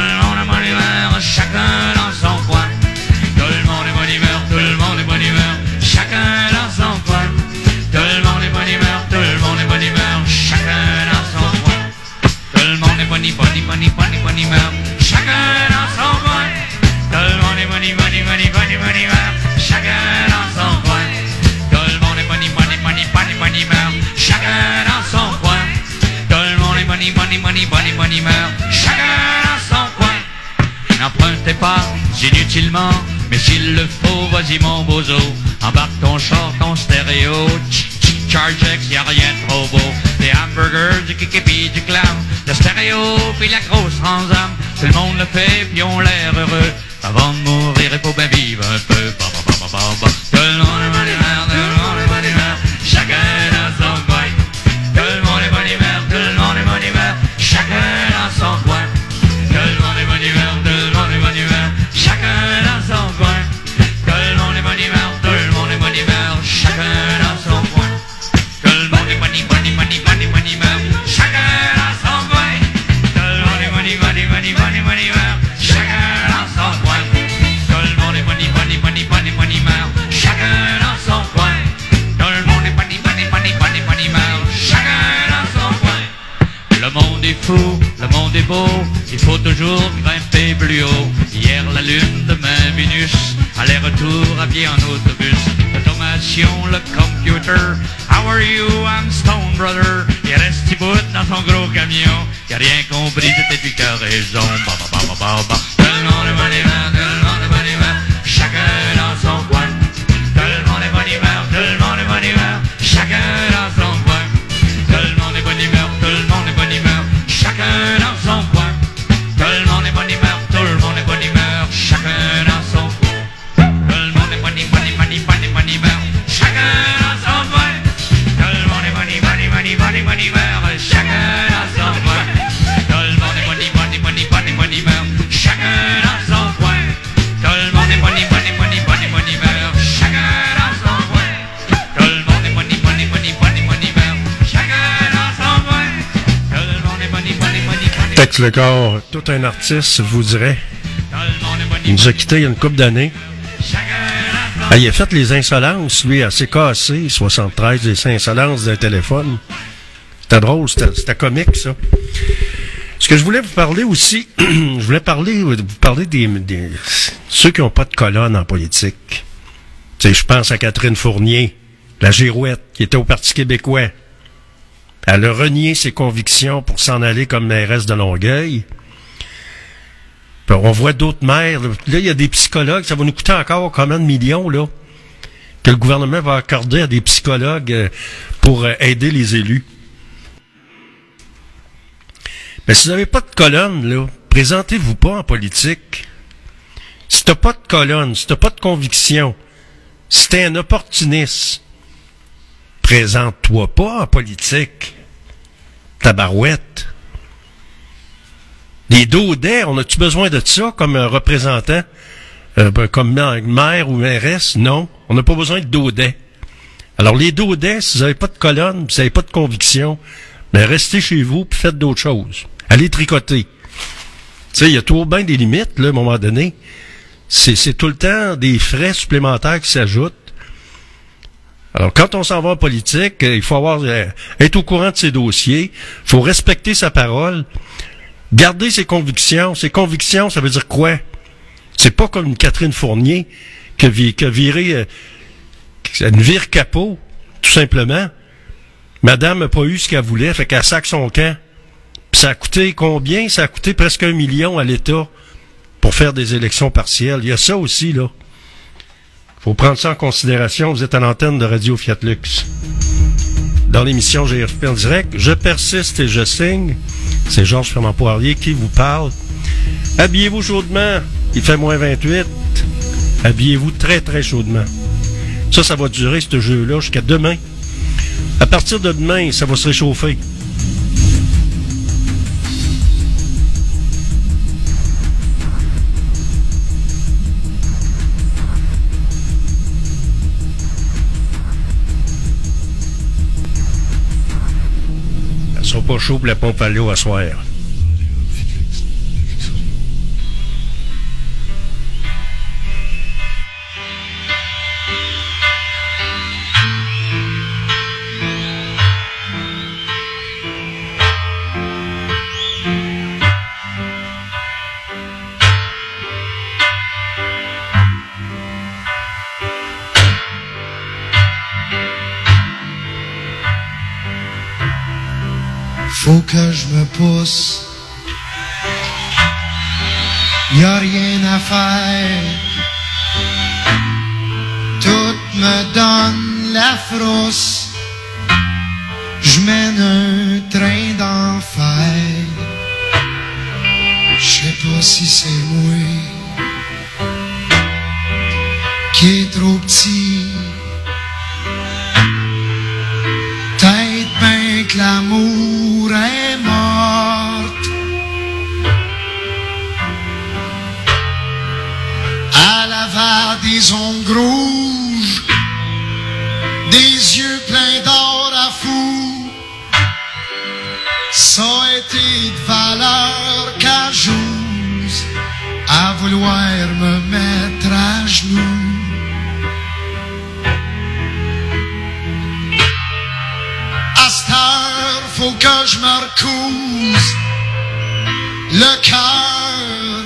bonne, bonne, bonne, bonne humeur, chacun dans son coin. N'empruntez pas inutilement, mais s'il le faut, vas-y mon bozo. Embarque ton char, ton stéréo, tch, tch, charge X, y a rien de trop beau. Des hamburgers, du kikipi, du clown, le stéréo, puis la grosse transam. Tout le monde le fait, puis on l'air heureux. Avant de mourir, il faut bien vivre un peu. Son coin. Le monde est tout le monde est chacun dans son coin. Tout le monde est bonne humeur, tout le monde est chacun dans son coin. Tout le monde est humeur, chacun dans son coin. Tout le monde est humeur, chacun dans son coin. Tout le monde est coin. Tout le monde est humeur, chacun dans son coin. Le monde est fou, le monde est beau, il faut toujours grimper plus haut. Hier la lune, demain Vénus, aller-retour à pied en autobus. L'automation, le computer, how are you, I'm Stone Brother. Il reste bout dans son gros camion, il a rien compris, c'était qui a raison. Ba, ba, ba, ba, ba, ba. Le corps, tout un artiste, je vous dirais. Il nous a quittés il y a une couple d'années. Ah, il a fait les insolences, lui, assez cassé, 73, les insolences d'un téléphone. C'était drôle, c'était comique, ça. Ce que je voulais vous parler aussi, je voulais parler, vous parler des, ceux qui n'ont pas de colonne en politique. Je pense à Catherine Fournier, la girouette, qui était au Parti québécois. Elle a renié ses convictions pour s'en aller comme mairesse de Longueuil. On voit d'autres maires. Là, il y a des psychologues. Ça va nous coûter encore combien de millions, là, que le gouvernement va accorder à des psychologues euh, pour euh, aider les élus? Mais si vous n'avez pas de colonne, là, présentez-vous pas en politique. Si t'as pas de colonne, si t'as pas de conviction, si un opportuniste, présente-toi pas en politique. Tabarouette. Les daudets, on a-tu besoin de ça comme un représentant, euh, ben, comme ma- maire ou mairesse? Non, on n'a pas besoin de daudets. Alors les daudets, si vous n'avez pas de colonne, si vous n'avez pas de conviction, mais restez chez vous puis faites d'autres choses. Allez tricoter. Tu sais, il y a toujours bien des limites, là, à un moment donné. C'est tout le temps des frais supplémentaires qui s'ajoutent. Alors, quand on s'en va en politique, euh, il faut avoir euh, être au courant de ses dossiers, il faut respecter sa parole, garder ses convictions. Ses convictions, ça veut dire quoi? C'est pas comme une Catherine Fournier qui a, vi- qui a viré euh, une vire capot, tout simplement. Madame n'a pas eu ce qu'elle voulait, fait qu'elle sac son camp. Puis ça a coûté combien? Ça a coûté presque un million à l'État pour faire des élections partielles. Il y a ça aussi, là. Faut prendre ça en considération. Vous êtes à l'antenne de Radio Fiat Lux. Dans l'émission GFP en direct, je persiste et je signe. C'est Georges Fernand Poirier qui vous parle. Habillez-vous chaudement. Il fait moins 28. Habillez-vous très, très chaudement. Ça, ça va durer, ce jeu-là, jusqu'à demain. À partir de demain, ça va se réchauffer. Sont pas chauds pour la pompe à l'eau à soir. Faut que je me pousse. Y a rien à faire. Tout me donne la frousse. Je mène un train d'enfer. Je sais pas si c'est moi qui est trop petit. Des yeux pleins d'or à fou. Ça a été de valeur qu'à à vouloir me mettre à genoux. À faut que je me recouse le cœur.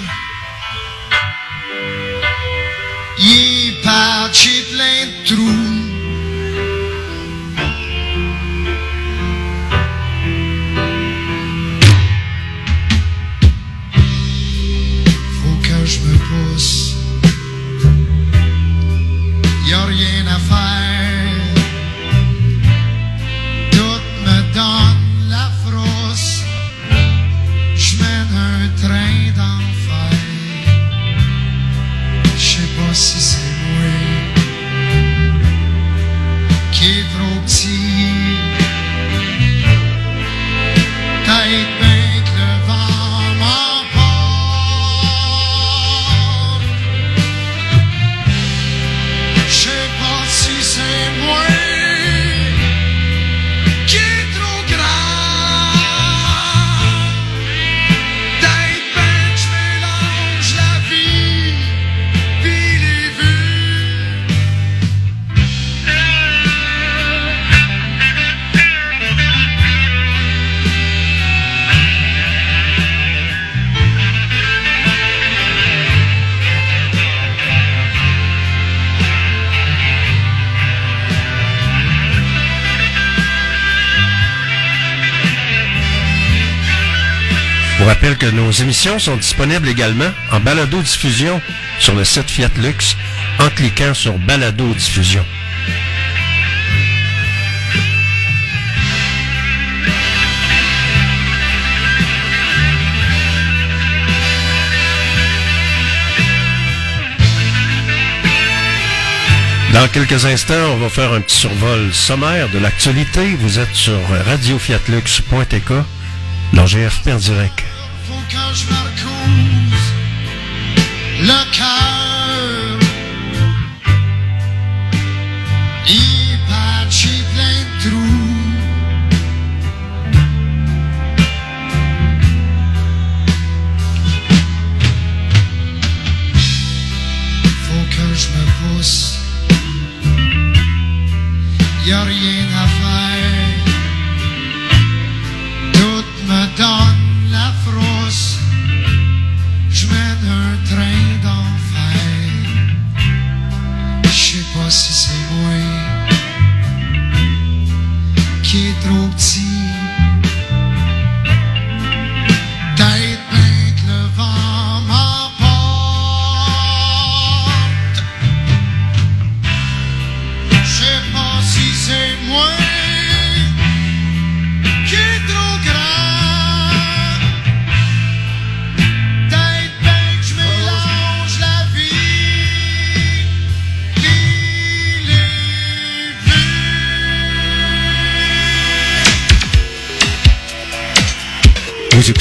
Il est patché plein de trous. Nos émissions sont disponibles également en balado-diffusion sur le site Fiat Lux en cliquant sur balado-diffusion. Dans quelques instants, on va faire un petit survol sommaire de l'actualité. Vous êtes sur radiofiatlux.tk, dans GFP en direct. Me recouse le cœur.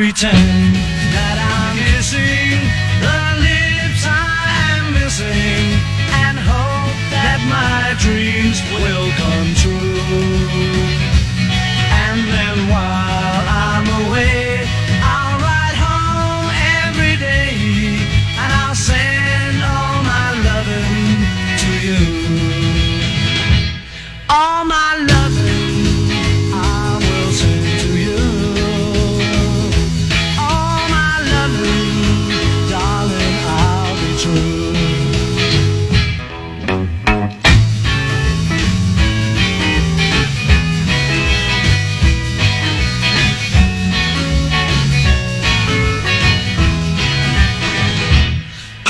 Pretend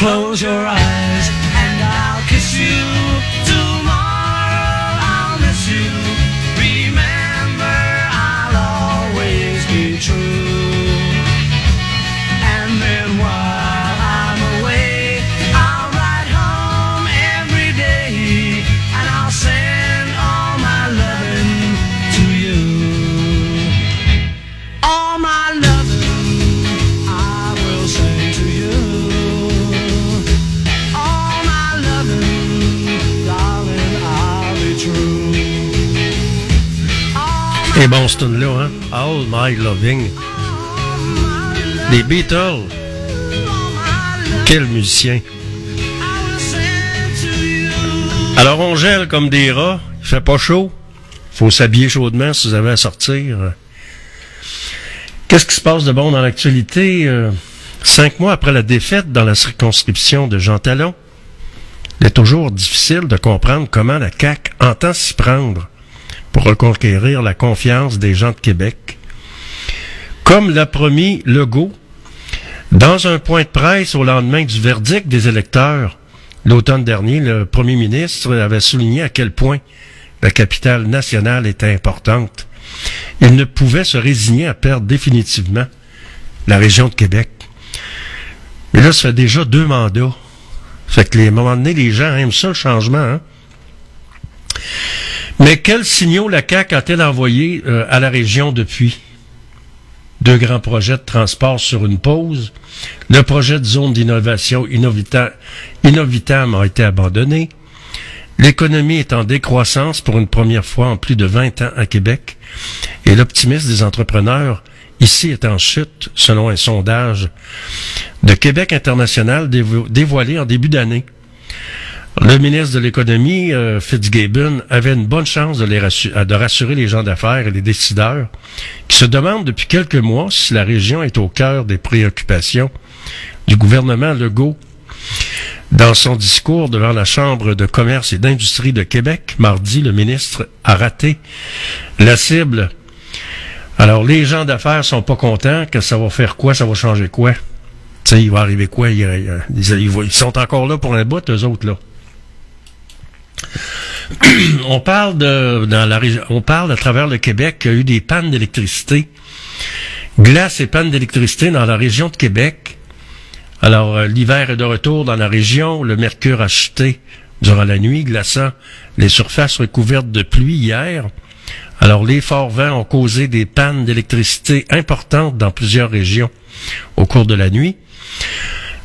Close your eyes Et bon, ce tune-là, hein? All My Loving. Les Beatles. Quel musicien. Alors, on gèle comme des rats. Il fait pas chaud. Faut s'habiller chaudement si vous avez à sortir. Qu'est-ce qui se passe de bon dans l'actualité? Euh, cinq mois après la défaite dans la circonscription de Jean Talon, il est toujours difficile de comprendre comment la CAQ entend s'y prendre pour reconquérir la confiance des gens de Québec. Comme l'a promis Legault, dans un point de presse au lendemain du verdict des électeurs, l'automne dernier, le premier ministre avait souligné à quel point la capitale nationale était importante. Il ne pouvait se résigner à perdre définitivement la région de Québec. Mais là, ça fait déjà deux mandats. Fait que les, à un moment donné, les gens aiment ça, le changement. Hein? Mais quels signaux la CAQ a-t-elle envoyé euh, à la région depuis? Deux grands projets de transport sur une pause. Le projet de zone d'innovation Innovita- Innovitam a été abandonné. L'économie est en décroissance pour une première fois en plus de 20 ans à Québec. Et l'optimisme des entrepreneurs ici est en chute, selon un sondage de Québec International dévo- dévoilé en début d'année. Le ministre de l'Économie, euh, Fitzgibbon, avait une bonne chance de, rassurer les gens d'affaires et les décideurs qui se demandent depuis quelques mois si la région est au cœur des préoccupations du gouvernement Legault. Dans son discours devant la Chambre de commerce et d'industrie de Québec, mardi, le ministre a raté la cible. Alors, les gens d'affaires sont pas contents que ça va faire quoi, ça va changer quoi. Tu sais, il va arriver quoi? Ils, ils sont encore là pour un bout, eux autres, là. On parle à travers le Québec qu'il y a eu des pannes d'électricité, glace et pannes d'électricité dans la région de Québec. Alors euh, l'hiver est de retour dans la région, le mercure a chuté durant la nuit, glaçant les surfaces recouvertes de pluie hier. Alors les forts vents ont causé des pannes d'électricité importantes dans plusieurs régions au cours de la nuit.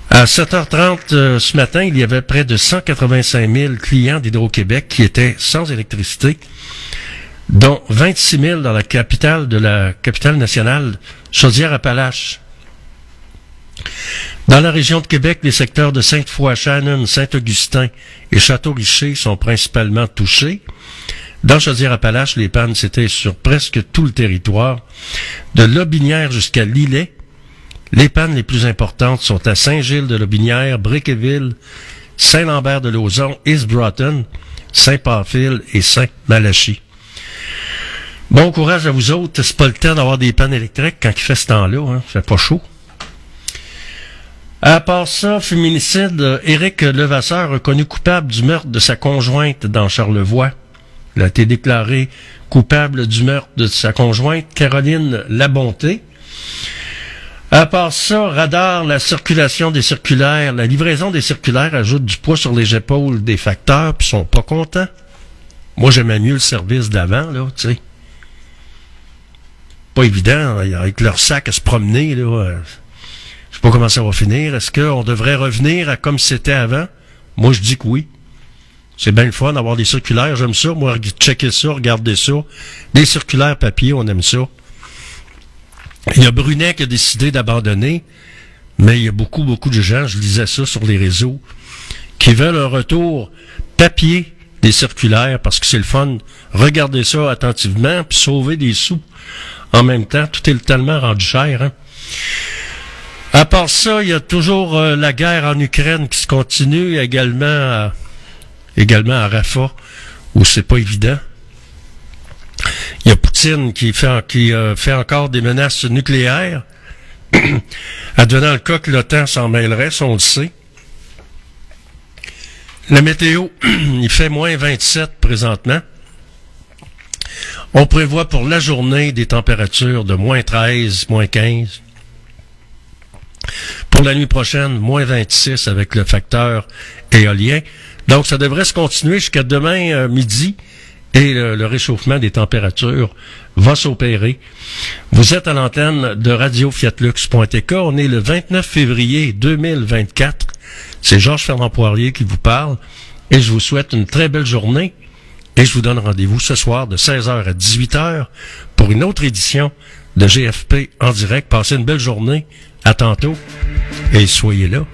À 7h30 euh, ce matin, il y avait près de 185 000 clients d'Hydro-Québec qui étaient sans électricité, dont 26 000 dans la capitale de la capitale nationale, Chaudière-Appalaches. Dans la région de Québec, les secteurs de Sainte-Foy, Shannon, Saint-Augustin et Château-Richer sont principalement touchés. Dans Chaudière-Appalaches, les pannes s'étaient sur presque tout le territoire, de Lobinière jusqu'à Lillet. Les pannes les plus importantes sont à Saint-Gilles-de-Lobinière, Briqueville, Saint-Lambert-de-Lauzon, East Broughton, Saint-Pamphile et Saint-Malachie. Bon courage à vous autres. C'est pas le temps d'avoir des pannes électriques quand il fait ce temps-là. Hein. fait pas chaud. À part ça, féminicide, Éric Levasseur reconnu coupable du meurtre de sa conjointe dans Charlevoix. Il a été déclaré coupable du meurtre de sa conjointe, Caroline Labonté. À part ça, radar, la circulation des circulaires, la livraison des circulaires ajoute du poids sur les épaules des facteurs, puis sont pas contents. Moi, j'aimais mieux le service d'avant, là, tu sais. Pas évident, hein, avec leur sac à se promener, là. euh, Je sais pas comment ça va finir. Est-ce qu'on devrait revenir à comme c'était avant? Moi, je dis que oui. C'est bien le fun d'avoir des circulaires, j'aime ça. Moi, checker ça, regarder ça. Des circulaires papier, on aime ça. Il y a Brunet qui a décidé d'abandonner, mais il y a beaucoup, beaucoup de gens, je lisais ça sur les réseaux, qui veulent un retour papier des circulaires parce que c'est le fun. Regardez ça attentivement puis sauver des sous. En même temps, tout est tellement rendu cher. Hein? À part ça, il y a toujours euh, la guerre en Ukraine qui se continue également à, également à Rafah, où c'est pas évident. Il y a Poutine qui fait, euh, encore des menaces nucléaires. Advenant le cas que l'OTAN s'en mêlerait, on le sait. La météo, il fait moins 27 présentement. On prévoit pour la journée des températures de moins 13, moins 15. Pour la nuit prochaine, moins 26 avec le facteur éolien. Donc, ça devrait se continuer jusqu'à demain euh, midi et le, réchauffement des températures va s'opérer. Vous êtes à l'antenne de Radio Fiatlux.tk. On est le 29 février 2024. C'est Georges Fernand Poirier qui vous parle et je vous souhaite une très belle journée et je vous donne rendez-vous ce soir de 16h à 18h pour une autre édition de GFP en direct. Passez une belle journée. À tantôt et soyez là.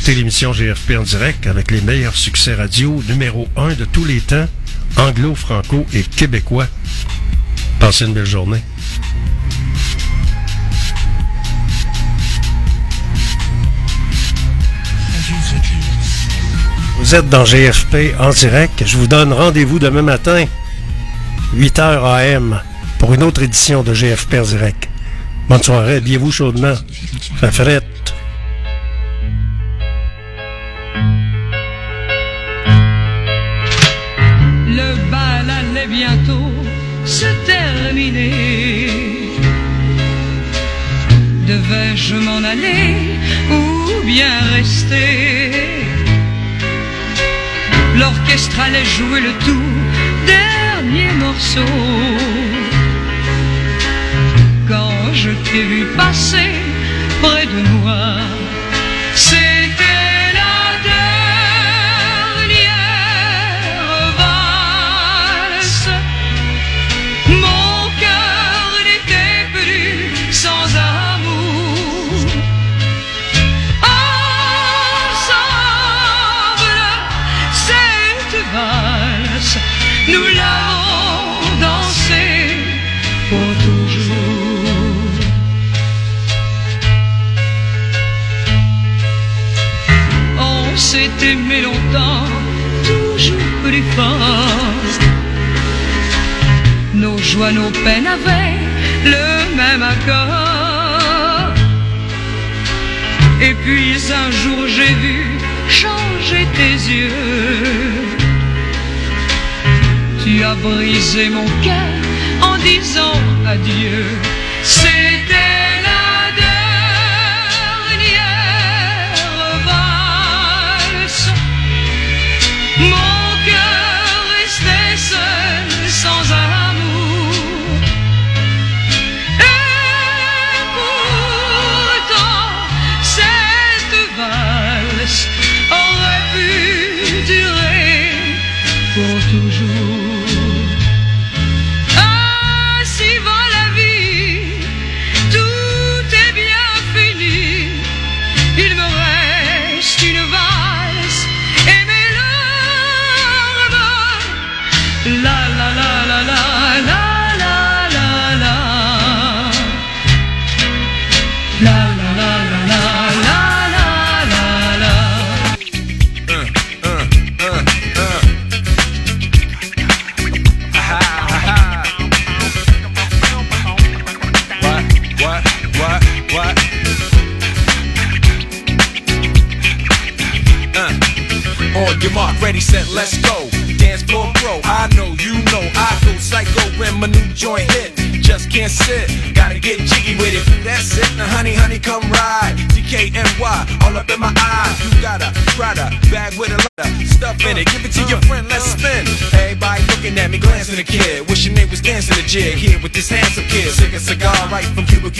Écoutez l'émission GFP en direct avec les meilleurs succès radio numéro 1 de tous les temps, anglo, franco et québécois. Passez une belle journée. Vous êtes dans GFP en direct. Je vous donne rendez-vous demain matin, 8h AM, pour une autre édition de GFP en direct. Bonne soirée, habillez-vous chaudement. Frette. Bien rester L'orchestre allait jouer le tout dernier morceau. Quand je t'ai vu passer près de moi, aimé longtemps, toujours plus fort. Nos joies, nos peines avaient le même accord. Et puis un jour j'ai vu changer tes yeux. Tu as brisé mon cœur en disant adieu. C'était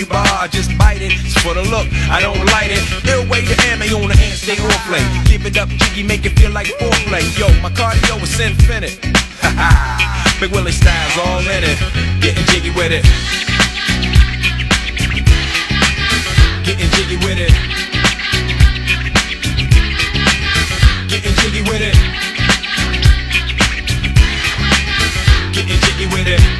Cuba Cuba. I just bite it. It's for the look, I don't light it. Ill way to ammo on the hand, stay on play. Give it up, jiggy, make it feel like foreplay. Yo, my cardio is infinite. Ha ha. Big Willie styles all in it. Getting jiggy with it. Getting jiggy with it. Getting jiggy with it. Getting jiggy with it.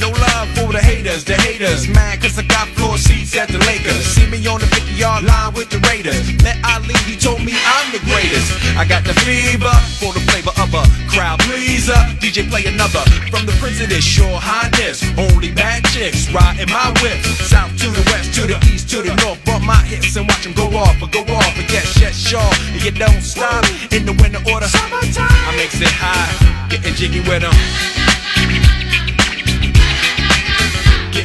no love for the haters, the haters. Mad cause I got floor seats at the Lakers. See me on the 50 yard line with the Raiders. Met Ali, he told me I'm the greatest. I got the fever for the flavor of a crowd pleaser. DJ play another from the prince of this sure highness. Only bad chicks riding my whip. South to the west, to the east, to the north. Bump my hips and watch them go off, or go off. But yes, yes, sure. And you don't stop in the winter order. Summertime. I makes it high, getting jiggy with them.